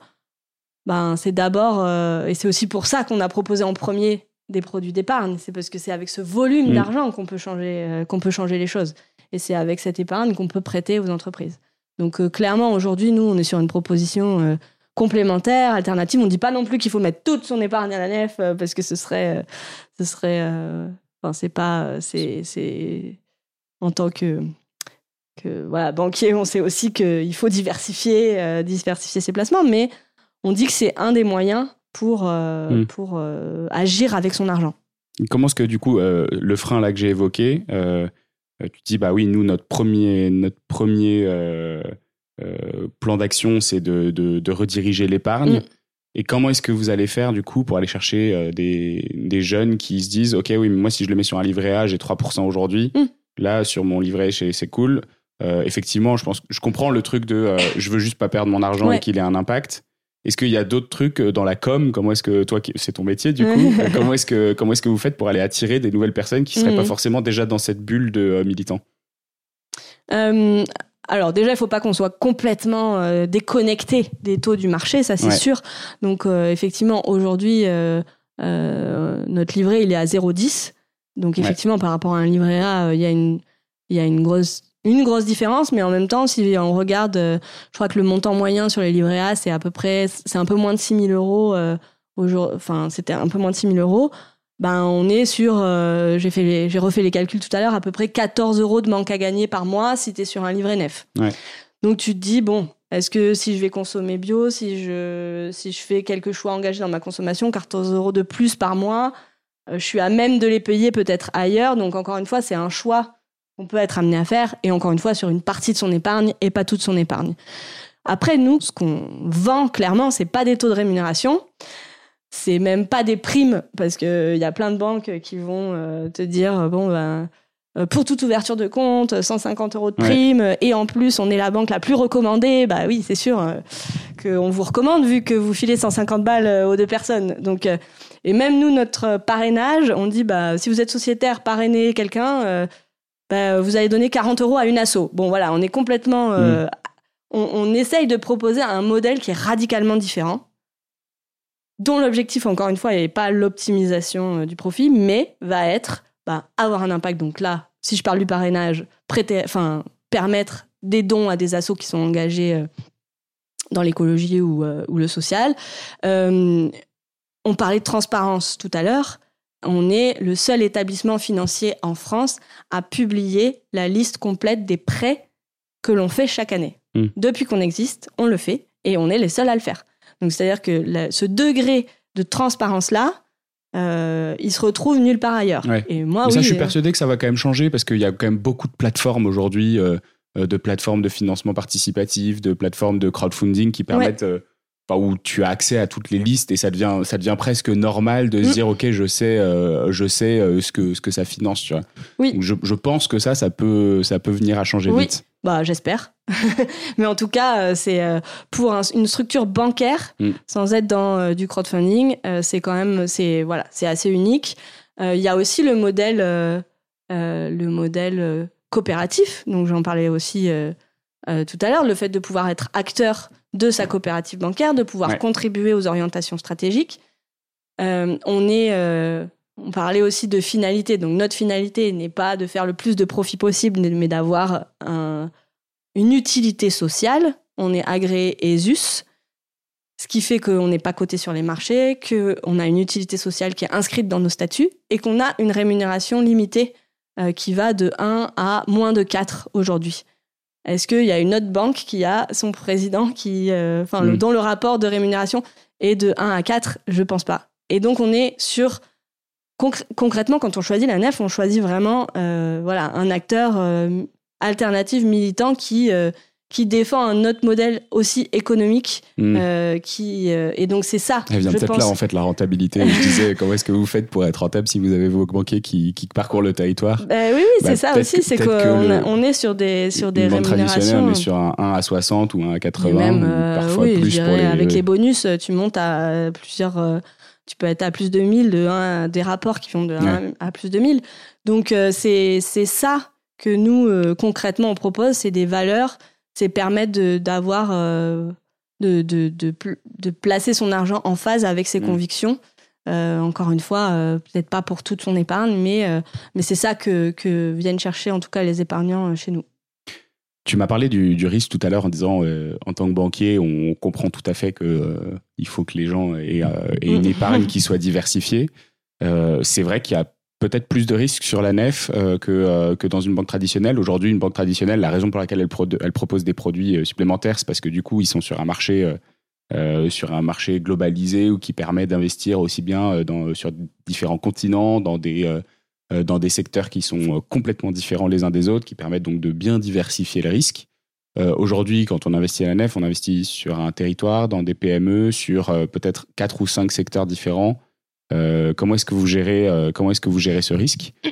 ben, c'est d'abord, et c'est aussi pour ça qu'on a proposé en premier des produits d'épargne, c'est parce que c'est avec ce volume mm. d'argent qu'on peut, changer, qu'on peut changer les choses. Et c'est avec cette épargne qu'on peut prêter aux entreprises. Donc clairement, aujourd'hui, nous, on est sur une proposition complémentaire, alternative. On ne dit pas non plus qu'il faut mettre toute son épargne à la nef parce que ce serait, ce serait c'est pas, c'est, en tant que, que voilà, banquier, on sait aussi qu'il faut diversifier, euh, diversifier ses placements, mais on dit que c'est un des moyens pour, euh, hmm. pour euh, agir avec son argent. Comment est-ce que du coup, le frein là que j'ai évoqué, tu dis, bah oui, nous, notre premier, notre premier plan d'action, c'est de, de, rediriger l'épargne. Hmm. Et comment est-ce que vous allez faire du coup pour aller chercher euh, des, des, jeunes qui se disent ok oui mais moi si je le mets sur un livret A j'ai 3% aujourd'hui mm. là sur mon livret c'est cool euh, effectivement je pense je comprends le truc de euh, je veux juste pas perdre mon argent et qu'il ait un impact Est-ce qu'il y a d'autres trucs dans la com? Comment est-ce que toi, c'est ton métier du [LAUGHS] coup Comment est-ce que comment est-ce que vous faites pour aller attirer des nouvelles personnes qui seraient pas mm. forcément déjà dans cette bulle de militants? Alors déjà, il faut pas qu'on soit complètement euh, déconnecté des taux du marché, ça c'est sûr. Donc euh, effectivement, aujourd'hui, euh, notre livret, il est à 0,10. Donc effectivement, par rapport à un livret A, il y a une, il y a une grosse une grosse différence, mais en même temps, si on regarde, je crois que le montant moyen sur les livrets A, c'est à peu près, c'est un peu moins de 6 000 euros. enfin, c'était un peu moins de 6 000 euros ben on est sur, euh, j'ai fait, j'ai refait les calculs tout à l'heure, à peu près 14 euros de manque à gagner par mois si tu es sur un livret neuf. Donc tu te dis bon, est-ce que si je vais consommer bio, si je, si je fais quelques choix engagés dans ma consommation, 14 euros de plus par mois, euh, je suis à même de les payer peut-être ailleurs. Donc encore une fois, c'est un choix qu'on peut être amené à faire et encore une fois sur une partie de son épargne et pas toute son épargne. Après nous, ce qu'on vend clairement, c'est pas des taux de rémunération. C'est même pas des primes parce que il y a plein de banques qui vont euh, te dire bon ben pour toute ouverture de compte 150 euros de prime et en plus on est la banque la plus recommandée bah oui c'est sûr qu'on vous recommande vu que vous filez 150 balles aux deux personnes. Donc et même nous notre parrainage on dit bah si vous êtes sociétaire parrainer quelqu'un bah, vous allez donner 40 euros à une asso bon voilà on est complètement mm. on, on essaye de proposer un modèle qui est radicalement différent dont l'objectif, encore une fois, n'est pas l'optimisation euh, du profit, mais va être bah, avoir un impact. Donc là, si je parle du parrainage, prêter, enfin, permettre des dons à des assos qui sont engagés euh, dans l'écologie ou, euh, ou, le social. on parlait de transparence tout à l'heure. On est le seul établissement financier en France à publier la liste complète des prêts que l'on fait chaque année. Hmm. Depuis qu'on existe, on le fait et on est les seuls à le faire. Donc c'est-à-dire que ce degré de transparence-là, euh, il se retrouve nulle part ailleurs. Et moi, ça, je suis euh, persuadé que ça va quand même changer parce qu'il y a quand même beaucoup de plateformes aujourd'hui, euh, de plateformes de financement participatif, de plateformes de crowdfunding qui permettent, où tu as accès à toutes les listes et ça devient, ça devient presque normal de se mm. dire, ok, je sais, je sais ce que ce que ça finance, tu vois. Oui. je, je, pense que ça, ça peut, ça peut venir à changer oui. vite. Bah, j'espère. [LAUGHS] Mais en tout cas, euh, c'est euh, pour une structure bancaire, mm. sans être dans euh, du crowdfunding, c'est quand même, c'est voilà, c'est assez unique. Il y a aussi le modèle, le modèle coopératif. Donc j'en parlais aussi tout à l'heure, le fait de pouvoir être acteur de sa coopérative bancaire, de pouvoir contribuer aux orientations stratégiques. on est on parlait aussi de finalité. Donc notre finalité n'est pas de faire le plus de profit possible, mais d'avoir une utilité sociale. On est agréé ESUS, ce qui fait qu'on n'est pas coté sur les marchés, qu'on a une utilité sociale qui est inscrite dans nos statuts et qu'on a une rémunération limitée euh, qui va de 1 à moins de 4 aujourd'hui. Est-ce qu'il y a une autre banque qui a son président qui, euh, enfin, dont le rapport de rémunération est de 1 à 4 Je pense pas. Et donc on est sur concrètement, quand on choisit la nef, on choisit vraiment euh, voilà, un acteur euh, alternatif militant qui, qui défend un autre modèle aussi économique. Hmm. qui, et donc, c'est ça. Elle vient peut-être là, en fait, la rentabilité. je disais, [LAUGHS] comment est-ce que vous faites pour être rentable si vous avez vos banquiers qui, qui parcourent le territoire? Bah Oui, oui, c'est bah, ça aussi. C'est qu'on on est sur des, sur des rémunérations. On est sur un 1 à 60 ou un à 80, même, parfois plus pour les... Avec les bonus, tu montes à plusieurs tu peux être à plus de 1000, de 1, des rapports qui font de 1 à plus de 1000. Donc, euh, c'est ça que nous, euh, concrètement, on propose, c'est des valeurs, c'est permettre d'avoir, euh, de, de, de, de, placer son argent en phase avec ses mm. convictions. encore une fois, peut-être pas pour toute son épargne, mais, mais c'est ça que, que viennent chercher en tout cas les épargnants chez nous. Tu m'as parlé du, risque tout à l'heure en disant, euh, en tant que banquier, on comprend tout à fait que euh, il faut que les gens aient, euh, une épargne [LAUGHS] qui soit diversifiée. c'est vrai qu'il y a peut-être plus de risques sur la nef que, que dans une banque traditionnelle. Aujourd'hui, une banque traditionnelle, la raison pour laquelle elle, propose des produits supplémentaires, c'est parce que du coup, ils sont sur un marché, sur un marché globalisé ou qui permet d'investir aussi bien sur différents continents, dans des euh, dans des secteurs qui sont euh, complètement différents les uns des autres, qui permettent donc de bien diversifier le risque. Euh, aujourd'hui, quand on investit à la nef, on investit sur un territoire, dans des PME, sur peut-être quatre ou cinq secteurs différents. Comment est-ce que vous gérez comment est-ce que vous gérez ce risque [CLEARS THROAT]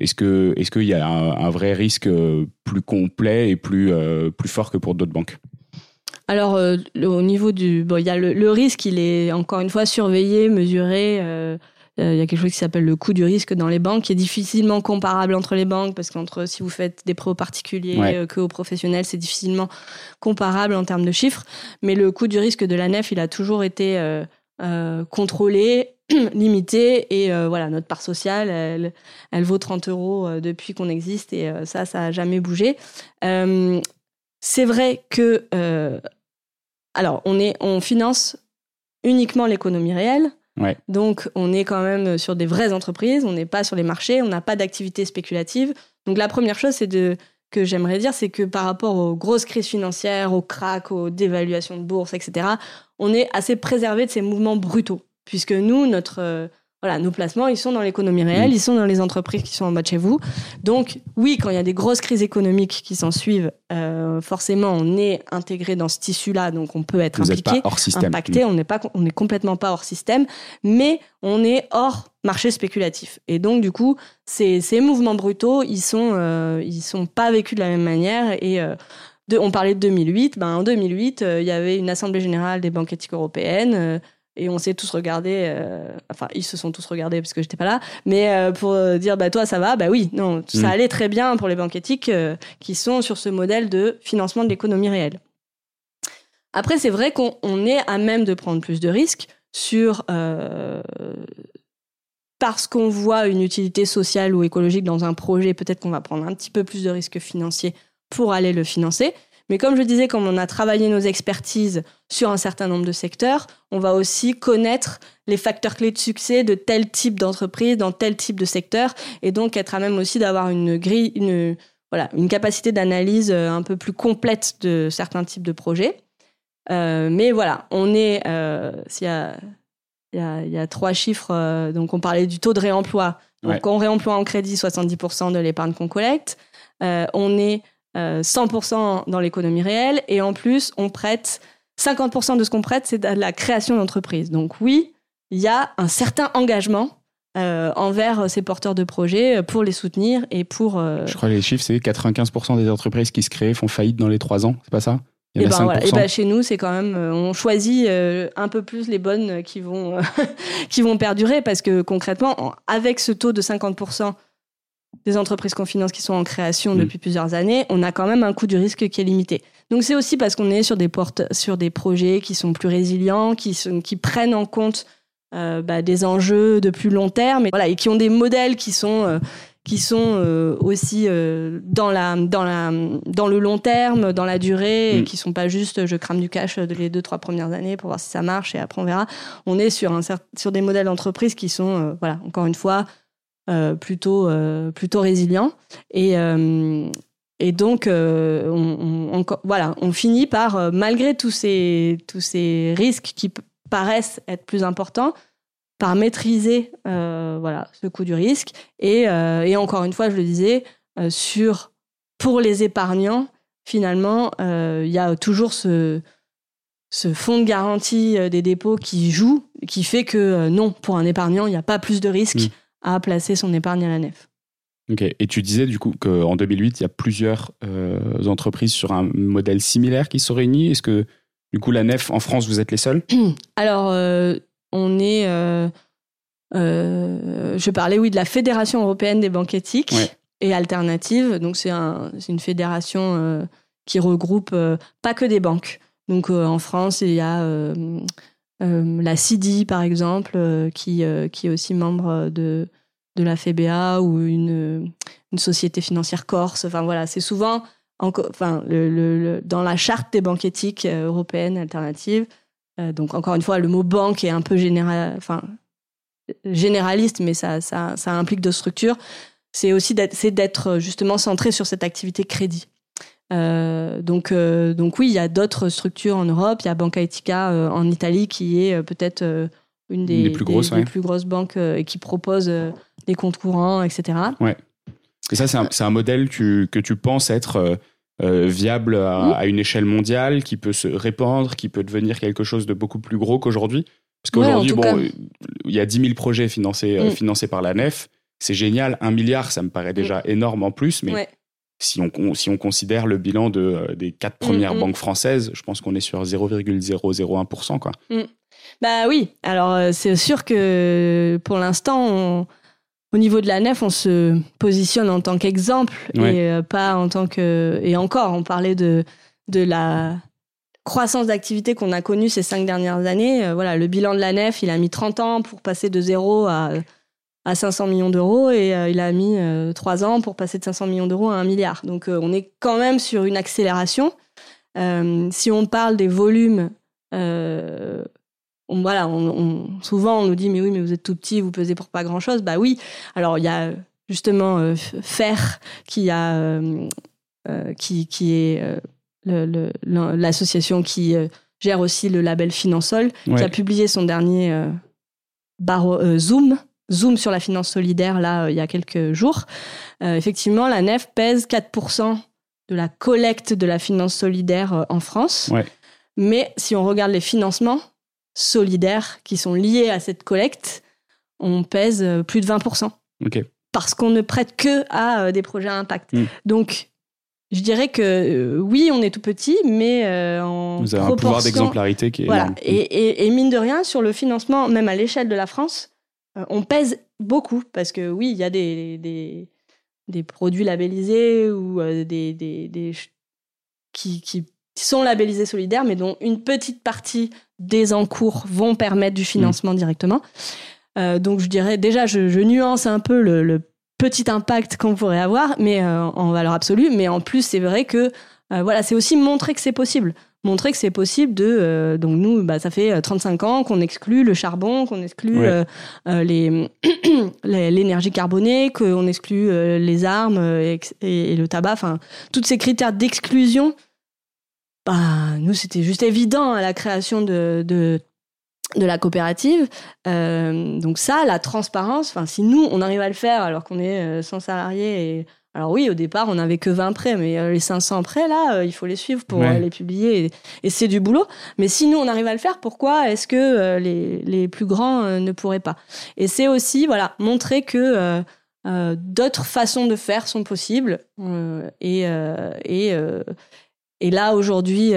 Est-ce que est-ce qu'il y a un, vrai risque plus complet et plus plus fort que pour d'autres banques? Alors, au niveau du. Bon, il y a le, risque, il est encore une fois surveillé, mesuré. Il y a quelque chose qui s'appelle le coût du risque dans les banques, qui est difficilement comparable entre les banques, parce qu'entre si vous faites des prêts aux particuliers que aux professionnels, c'est difficilement comparable en termes de chiffres. Mais le coût du risque de la nef, il a toujours été euh, contrôlée, [CLEARS THROAT] limitée. Et euh, voilà, notre part sociale, elle, elle vaut 30 euros euh, depuis qu'on existe. Et ça, ça n'a jamais bougé. c'est vrai que... alors, on, est, on finance uniquement l'économie réelle. Donc, on est quand même sur des vraies entreprises, on n'est pas sur les marchés, on n'a pas d'activité spéculative. Donc, la première chose, c'est de que j'aimerais dire, c'est que par rapport aux grosses crises financières, aux cracks, aux dévaluations de bourse, etc., on est assez préservé de ces mouvements brutaux. Puisque nous, notre, euh, voilà, nos placements, ils sont dans l'économie réelle, mm. ils sont dans les entreprises qui sont en bas de chez vous. Donc, oui, quand il y a des grosses crises économiques qui s'en suivent, euh, forcément, on est intégré dans ce tissu-là, donc on peut être impliqué, hors système. impacté. Mm. On n'est pas, on est complètement pas hors système, mais on est hors marché spéculatif. Et donc, du coup, ces, ces mouvements brutaux, ils sont, euh, ils sont pas vécus de la même manière et euh, on parlait de 2008. Ben, en 2008, il y avait une assemblée générale des banques éthiques européennes et on s'est tous regardés, euh, enfin ils se sont tous regardés parce que j'étais pas là, mais euh, pour dire bah toi ça va, bah oui, non, ça mm. allait très bien pour les banques éthiques euh, qui sont sur ce modèle de financement de l'économie réelle. Après c'est vrai qu'on est à même de prendre plus de risques sur parce qu'on voit une utilité sociale ou écologique dans un projet, peut-être qu'on va prendre un petit peu plus de risques financiers pour aller le financer. Mais comme je disais, comme on a travaillé nos expertises sur un certain nombre de secteurs, on va aussi connaître les facteurs clés de succès de tel type d'entreprise dans tel type de secteur et donc être à même aussi d'avoir une grille, une, voilà, une capacité d'analyse euh, un peu plus complète de certains types de projets. Euh, mais voilà, on est, euh, s'il y a, il y, a, il y a trois chiffres, euh, donc on parlait du taux de réemploi. Donc on réemploie en crédit 70% de l'épargne qu'on collecte. On est 100% euh, dans l'économie réelle et en plus, on prête 50% de ce qu'on prête, c'est de la création d'entreprise. Donc oui, il y a un certain engagement euh, envers ces porteurs de projets pour les soutenir et pour. Euh, Je crois que les chiffres, c'est 95% des entreprises qui se créent font faillite dans les trois ans, c'est pas ça? Et, ben voilà. et ben chez nous, c'est quand même, on choisit un peu plus les bonnes qui vont, [LAUGHS] qui vont perdurer parce que concrètement, avec ce taux de 50% des entreprises qu'on finance qui sont en création mm. depuis plusieurs années, on a quand même un coût du risque qui est limité. Donc c'est aussi parce qu'on est sur des portes, sur des projets qui sont plus résilients, qui, sont, qui prennent en compte euh, bah, des enjeux de plus long terme, et voilà, et qui ont des modèles qui sont euh, qui sont euh, aussi dans la dans la dans le long terme, dans la durée, et mm. qui sont pas juste je crame du cash de les deux trois premières années pour voir si ça marche et après on verra. On est sur un sur des modèles d'entreprise qui sont voilà encore une fois plutôt, euh, plutôt résilient. Et, euh, et donc, on, voilà, on finit par, malgré tous ces, tous ces risques qui paraissent être plus importants, par maîtriser voilà, ce coût du risque. Et, et, encore une fois, je le disais, sur, pour les épargnants, finalement, il y a toujours ce, ce fonds de garantie des dépôts qui joue, qui fait que non, pour un épargnant, il n'y a pas plus de risques. Mmh à placer son épargne à la nef. Ok, et tu disais du coup qu'en 2008, il y a plusieurs euh, entreprises sur un modèle similaire qui sont réunies. Est-ce que du coup la nef en France, vous êtes les seuls [CLEARS THROAT] Alors, euh, on est. Euh, je parlais, oui, de la Fédération européenne des banques éthiques et alternatives. Donc, c'est un, une fédération qui regroupe pas que des banques. Donc, en France, il y a euh, la CIDI, par exemple, euh, qui, euh, qui est aussi membre de, de la FBA ou une, une société financière corse. Enfin voilà, c'est souvent enfin, le, dans la charte des banques éthiques européennes alternatives. donc encore une fois, le mot banque est un peu général, enfin, généraliste, mais ça, ça, ça implique de structures. C'est aussi d'être justement centré sur cette activité crédit. Euh, donc, euh, donc oui, il y a d'autres structures en Europe. Il y a Banca Etica euh, en Italie qui est peut-être une des, plus grosses, plus grosses banques et qui propose des comptes courants, etc. Ouais. Et ça, c'est un, modèle que tu penses être viable à, une échelle mondiale, qui peut se répandre, qui peut devenir quelque chose de beaucoup plus gros qu'aujourd'hui? Parce qu'aujourd'hui, bon, il y a 10 000 projets financés, mm. financés par la nef. C'est génial. Un milliard, ça me paraît déjà mm. énorme en plus, mais si on, si on considère le bilan de, des quatre mm, premières banques françaises, je pense qu'on est sur 0,001%. Quoi. Bah oui, alors c'est sûr que pour l'instant, au niveau de la nef, on se positionne en tant qu'exemple et pas en tant que. Et encore, on parlait de, de la croissance d'activité qu'on a connue ces cinq dernières années. Euh, voilà, le bilan de la nef, il a mis 30 ans pour passer de zéro à, à 500 millions d'euros et euh, il a mis euh, trois ans pour passer de 500 millions d'euros à un milliard. Donc on est quand même sur une accélération. si on parle des volumes, on, voilà, on, souvent on nous dit mais oui mais vous êtes tout petit, vous pesez pour pas grand chose. Bah oui. Alors il y a justement Fer qui a qui, qui est l'association qui euh, gère aussi le label Finansol, qui a publié son dernier euh, euh, Zoom, Zoom sur la finance solidaire, là, il y a quelques jours. effectivement, la NEF pèse 4% de la collecte de la finance solidaire en France. Mais si on regarde les financements solidaires qui sont liés à cette collecte, on pèse plus de 20%. Parce qu'on ne prête que à des projets à impact. Hmm. Donc, je dirais que euh, oui, on est tout petit, mais euh, en Vous avez un pouvoir d'exemplarité qui est voilà. Et, et, mine de rien, sur le financement, même à l'échelle de la France, euh, on pèse beaucoup parce que oui, il y a des, des, des, produits labellisés ou des, des, qui, qui sont labellisés solidaires, mais dont une petite partie des encours vont permettre du financement directement. donc je dirais déjà, je, je nuance un peu le, le petit impact qu'on pourrait avoir, mais euh, en valeur absolue. Mais en plus, c'est vrai que euh, voilà, c'est aussi montrer que c'est possible. Montrer que c'est possible de. Euh, donc, nous, bah, ça fait 35 ans qu'on exclut le charbon, qu'on exclut [CLEARS THROAT] les, l'énergie carbonée, qu'on exclut les armes et, le tabac. Enfin, tous ces critères d'exclusion. Bah, nous, c'était juste évident à la création de, de de la coopérative. Euh, donc ça, la transparence, enfin si nous, on arrive à le faire alors qu'on est 100 euh, salariés et alors oui, au départ, on n'avait que 20 prêts, mais euh, les 500 prêts, là, il faut les suivre pour les publier, et, c'est du boulot. Mais si nous, on arrive à le faire, pourquoi est-ce que les, les, plus grands ne pourraient pas? Et c'est aussi, voilà, montrer que d'autres façons de faire sont possibles. et, et, et là, aujourd'hui,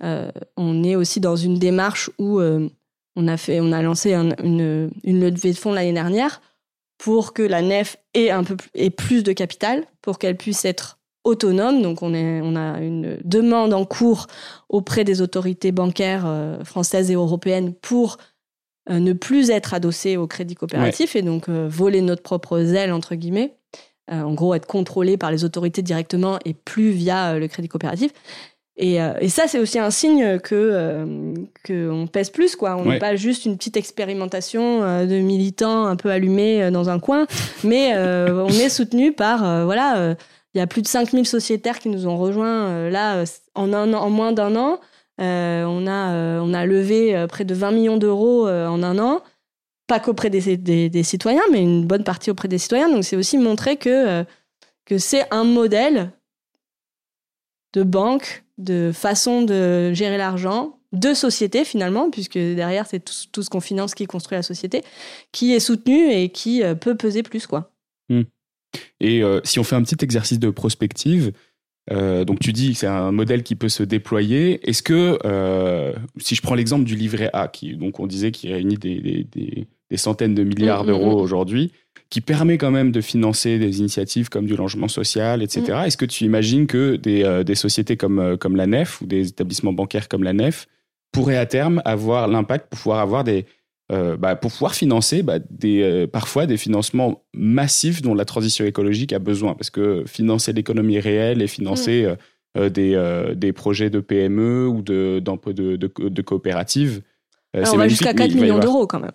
on est aussi dans une démarche où on a, fait, on a lancé une, une levée de fonds l'année dernière pour que la nef ait, un peu, ait plus de capital, pour qu'elle puisse être autonome. Donc on, est, on a une demande en cours auprès des autorités bancaires euh, françaises et européennes pour euh, ne plus être adossée au crédit coopératif et donc euh, voler notre propre zèle, entre guillemets. en gros, être contrôlé par les autorités directement et plus via le crédit coopératif. Et, euh, et, ça, c'est aussi un signe que euh, qu'on pèse plus, quoi. On n'est pas juste une petite expérimentation euh, de militants un peu allumés dans un coin, mais on est soutenu par voilà. Il y a plus de 5000 sociétaires qui nous ont rejoints là en un en moins d'un an. on a on a levé près de 20 millions d'euros en un an, pas qu'auprès des, des, des, citoyens, mais une bonne partie auprès des citoyens. Donc c'est aussi montrer que que c'est un modèle de banque de façon de gérer l'argent, de société finalement, puisque derrière c'est tout, ce qu'on finance qui construit la société, qui est soutenu et qui euh, peut peser plus. quoi. Hmm. Et euh, si on fait un petit exercice de prospective, euh, donc tu dis que c'est un modèle qui peut se déployer. Est-ce que, si je prends l'exemple du livret A, qui, donc on disait qu'il réunit des, des, centaines de milliards hmm, hmm, d'euros aujourd'hui, qui permet quand même de financer des initiatives comme du logement social, etc. Mm. Est-ce que tu imagines que des, euh, des sociétés comme, euh, comme la NEF ou des établissements bancaires comme la NEF pourraient à terme avoir l'impact pour pouvoir avoir des, euh, bah, pour pouvoir financer bah, des, parfois des financements massifs dont la transition écologique a besoin? Parce que financer l'économie réelle et financer mm. des, des projets de PME ou de, de, de, de coopératives, on va jusqu'à 4 millions d'euros quand même.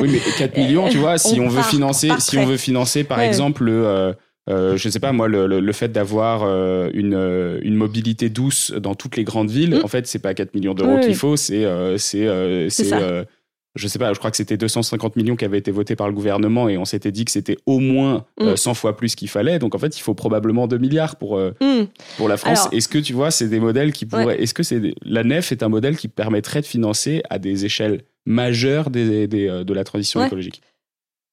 Oui, mais 4 millions, tu vois, si on, veut financer, si on veut financer, par exemple, euh, euh, je sais pas moi, le, le, fait d'avoir euh, une, euh, une mobilité douce dans toutes les grandes villes, mm. en fait, c'est pas 4 millions d'euros qu'il faut, c'est c'est c'est je sais pas, je crois que c'était 250 millions qui avaient été votés par le gouvernement et on s'était dit que c'était au moins 100 mm. fois plus qu'il fallait. Donc en fait, il faut probablement 2 milliards pour, mm. pour la France. Est-ce que tu vois, c'est des modèles qui pourraient. Est-ce que c'est la nef est un modèle qui permettrait de financer à des échelles majeur des, des, euh, de la transition écologique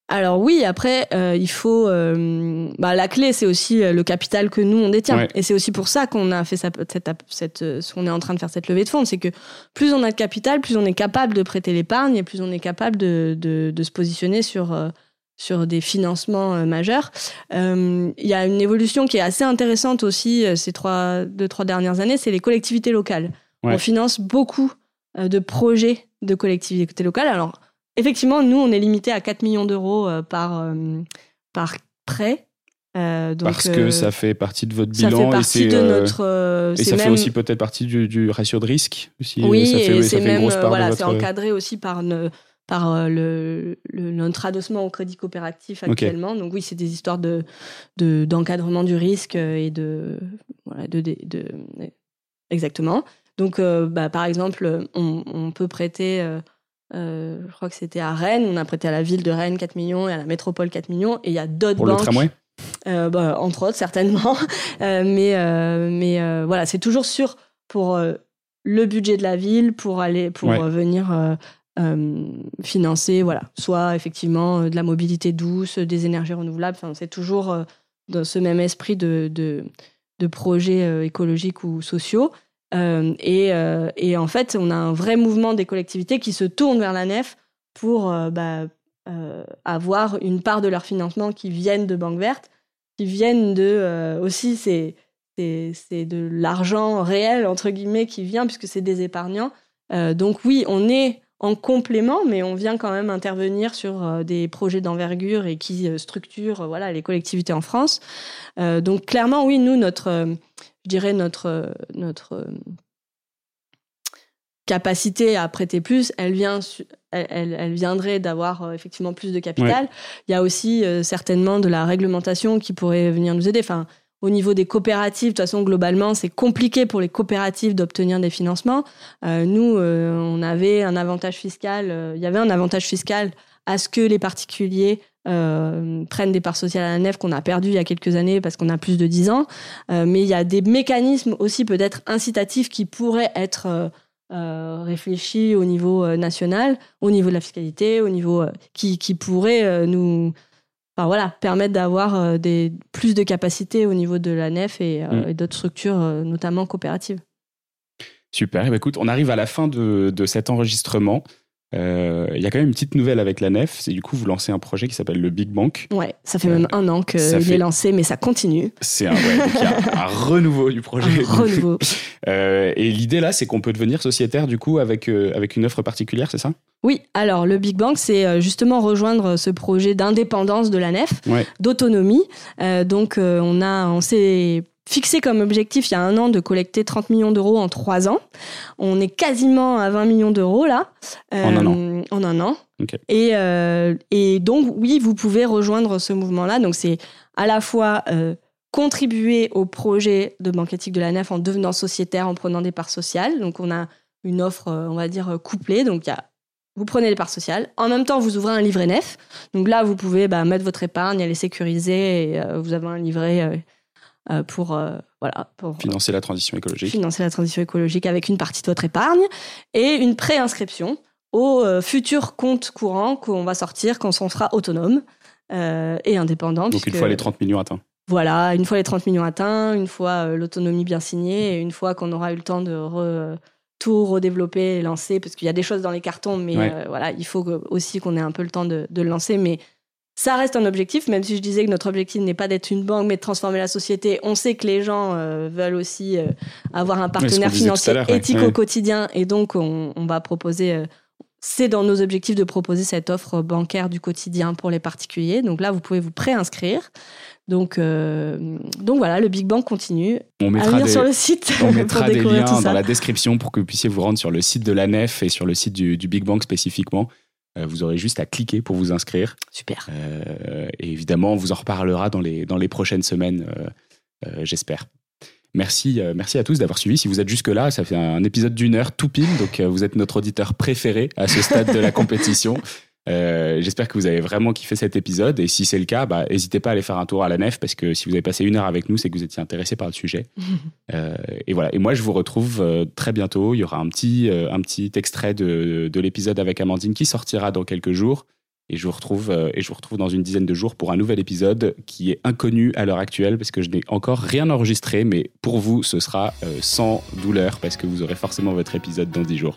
alors oui, après, euh, il faut... euh, bah, la clé, c'est aussi le capital que nous, on détient. Ouais. Et c'est aussi pour ça qu'on a fait ça- cette, cette, euh, on est en train de faire cette levée de fonds. C'est que plus on a de capital, plus on est capable de prêter l'épargne et plus on est capable de, de, de se positionner sur, euh, sur des financements euh, majeurs. Euh, Il y a une évolution qui est assez intéressante aussi euh, ces trois, deux, trois dernières années, c'est les collectivités locales. Ouais. On finance beaucoup de projets de collectivités locales. Alors, effectivement, nous, on est limité à 4 millions d'euros euh, par, euh, par prêt. Euh, donc, Parce que euh, ça fait partie de votre ça bilan fait et partie c'est de euh, notre. euh, et ça fait aussi peut-être partie du, du ratio de risque aussi. Oui, ça fait, et ça c'est même euh, voilà, c'est votre. encadré aussi par ne- par euh, le, le- notre adossement au crédit coopératif actuellement. Donc oui, c'est des histoires de de- d'encadrement du risque euh, et de voilà de, de, de- exactement. Donc euh, bah, par exemple, on, on peut prêter. euh, euh, je crois que c'était à Rennes, on a prêté à la ville de Rennes 4 millions et à la métropole 4 millions. Et il y a d'autres Pour le tramway? bah, entre autres certainement. [LAUGHS] Mais mais voilà, c'est toujours sûr pour le budget de la ville, pour aller pour Ouais. venir financer, voilà, soit effectivement de la mobilité douce, des énergies renouvelables. Enfin, c'est toujours dans ce même esprit de de, de projets écologiques ou sociaux. Euh, et, euh, et en fait, on a un vrai mouvement des collectivités qui se tournent vers la nef pour euh, bah, avoir une part de leur financement qui viennent de banques vertes, qui viennent de aussi c'est de l'argent réel entre guillemets qui vient puisque c'est des épargnants. Donc oui, on est en complément, mais on vient quand même intervenir sur des projets d'envergure et qui structurent voilà les collectivités en France. Donc clairement oui, nous notre je dirais notre notre euh, capacité à prêter plus, elle vient su- elle, elle- elle viendrait d'avoir euh, effectivement plus de capital. Il y a aussi euh, certainement de la réglementation qui pourrait venir nous aider. Enfin, au niveau des coopératives, de toute façon, globalement, c'est compliqué pour les coopératives d'obtenir des financements. Euh, nous, euh, on avait un avantage fiscal, il y avait un avantage fiscal à ce que les particuliers euh, prennent des parts sociales à la nef qu'on a perdu il y a quelques années parce qu'on a plus de 10 ans. Euh, mais il y a des mécanismes aussi peut-être incitatifs qui pourraient être euh, euh, réfléchis au niveau euh, national, au niveau de la fiscalité, au niveau euh, qui, qui pourraient euh, nous enfin, voilà, permettre d'avoir euh, des, plus de capacités au niveau de la nef et, euh, Mm. et d'autres structures, euh, notamment coopératives. Super. Eh ben, écoute, on arrive à la fin de, de cet enregistrement. Euh, Il y a quand même une petite nouvelle avec la nef. C'est du coup, vous lancez un projet qui s'appelle le Big Bank. Ouais, ça fait Euh, même un an qu'il ça est fait- lancé, mais ça continue. C'est un, ouais, donc il y a [LAUGHS] un renouveau du projet. Un renouveau. [LAUGHS] Euh, et l'idée là, c'est qu'on peut devenir sociétaire du coup avec, avec une offre particulière, c'est ça? Oui, alors le Big Bang, c'est justement rejoindre ce projet d'indépendance de la nef, Ouais. d'autonomie. Donc on a, on s'est fixé comme objectif il y a un an de collecter 30 millions d'euros en trois ans. On est quasiment à 20 millions d'euros là. En un an. En un an. Et, euh, et donc oui, vous pouvez rejoindre ce mouvement-là. Donc c'est à la fois euh, contribuer au projet de banque éthique de la nef en devenant sociétaire, en prenant des parts sociales. Donc on a une offre, euh, on va dire, euh, couplée. Donc il y a vous prenez les parts sociales. En même temps, vous ouvrez un livret nef. Donc là, vous pouvez bah, mettre votre épargne, elle est sécurisée et euh, vous avez un livret euh, euh, pour, euh, voilà, pour Financer la transition écologique. financer la transition écologique avec une partie de votre épargne et une préinscription au euh, futur compte courant qu'on va sortir quand on sera autonome euh, et indépendant. Donc une fois les 30 millions atteints. voilà, une fois les 30 millions atteints, une fois euh, l'autonomie bien signée, et une fois qu'on aura eu le temps de re- tout redévelopper et lancer, parce qu'il y a des choses dans les cartons, mais Ouais. euh, voilà, il faut aussi qu'on ait un peu le temps de, de le lancer. Mais ça reste un objectif, même si je disais que notre objectif n'est pas d'être une banque, mais de transformer la société. On sait que les gens euh, veulent aussi euh, avoir un partenaire à financier éthique Ouais. au quotidien, et donc on, on va proposer. euh, c'est dans nos objectifs de proposer cette offre bancaire du quotidien pour les particuliers. Donc là, vous pouvez vous préinscrire. Donc, euh, donc voilà, le Big Bang continue. On À mettra des, sur le site on [LAUGHS] mettra des liens dans la description pour que vous puissiez vous rendre sur le site de la nef et sur le site du, du Big Bang spécifiquement. Euh, vous aurez juste à cliquer pour vous inscrire. Super. Euh, et évidemment, on vous en reparlera dans les, dans les prochaines semaines, euh, j'espère. Merci, merci à tous d'avoir suivi. Si vous êtes jusque-là, ça fait un épisode d'une heure tout pile, donc vous êtes notre auditeur préféré à ce stade de la compétition. [LAUGHS] Euh, J'espère que vous avez vraiment kiffé cet épisode et si c'est le cas, bah, n'hésitez pas à aller faire un tour à la nef parce que si vous avez passé une heure avec nous, c'est que vous étiez intéressé par le sujet. [LAUGHS] Euh, et voilà. Et moi, je vous retrouve euh, très bientôt. Il y aura un petit, un petit extrait de, de l'épisode avec Amandine qui sortira dans quelques jours. Et je, vous retrouve, et je vous retrouve dans une dizaine de jours pour un nouvel épisode qui est inconnu à l'heure actuelle parce que je n'ai encore rien enregistré, mais pour vous, ce sera sans douleur parce que vous aurez forcément votre épisode dans 10 jours.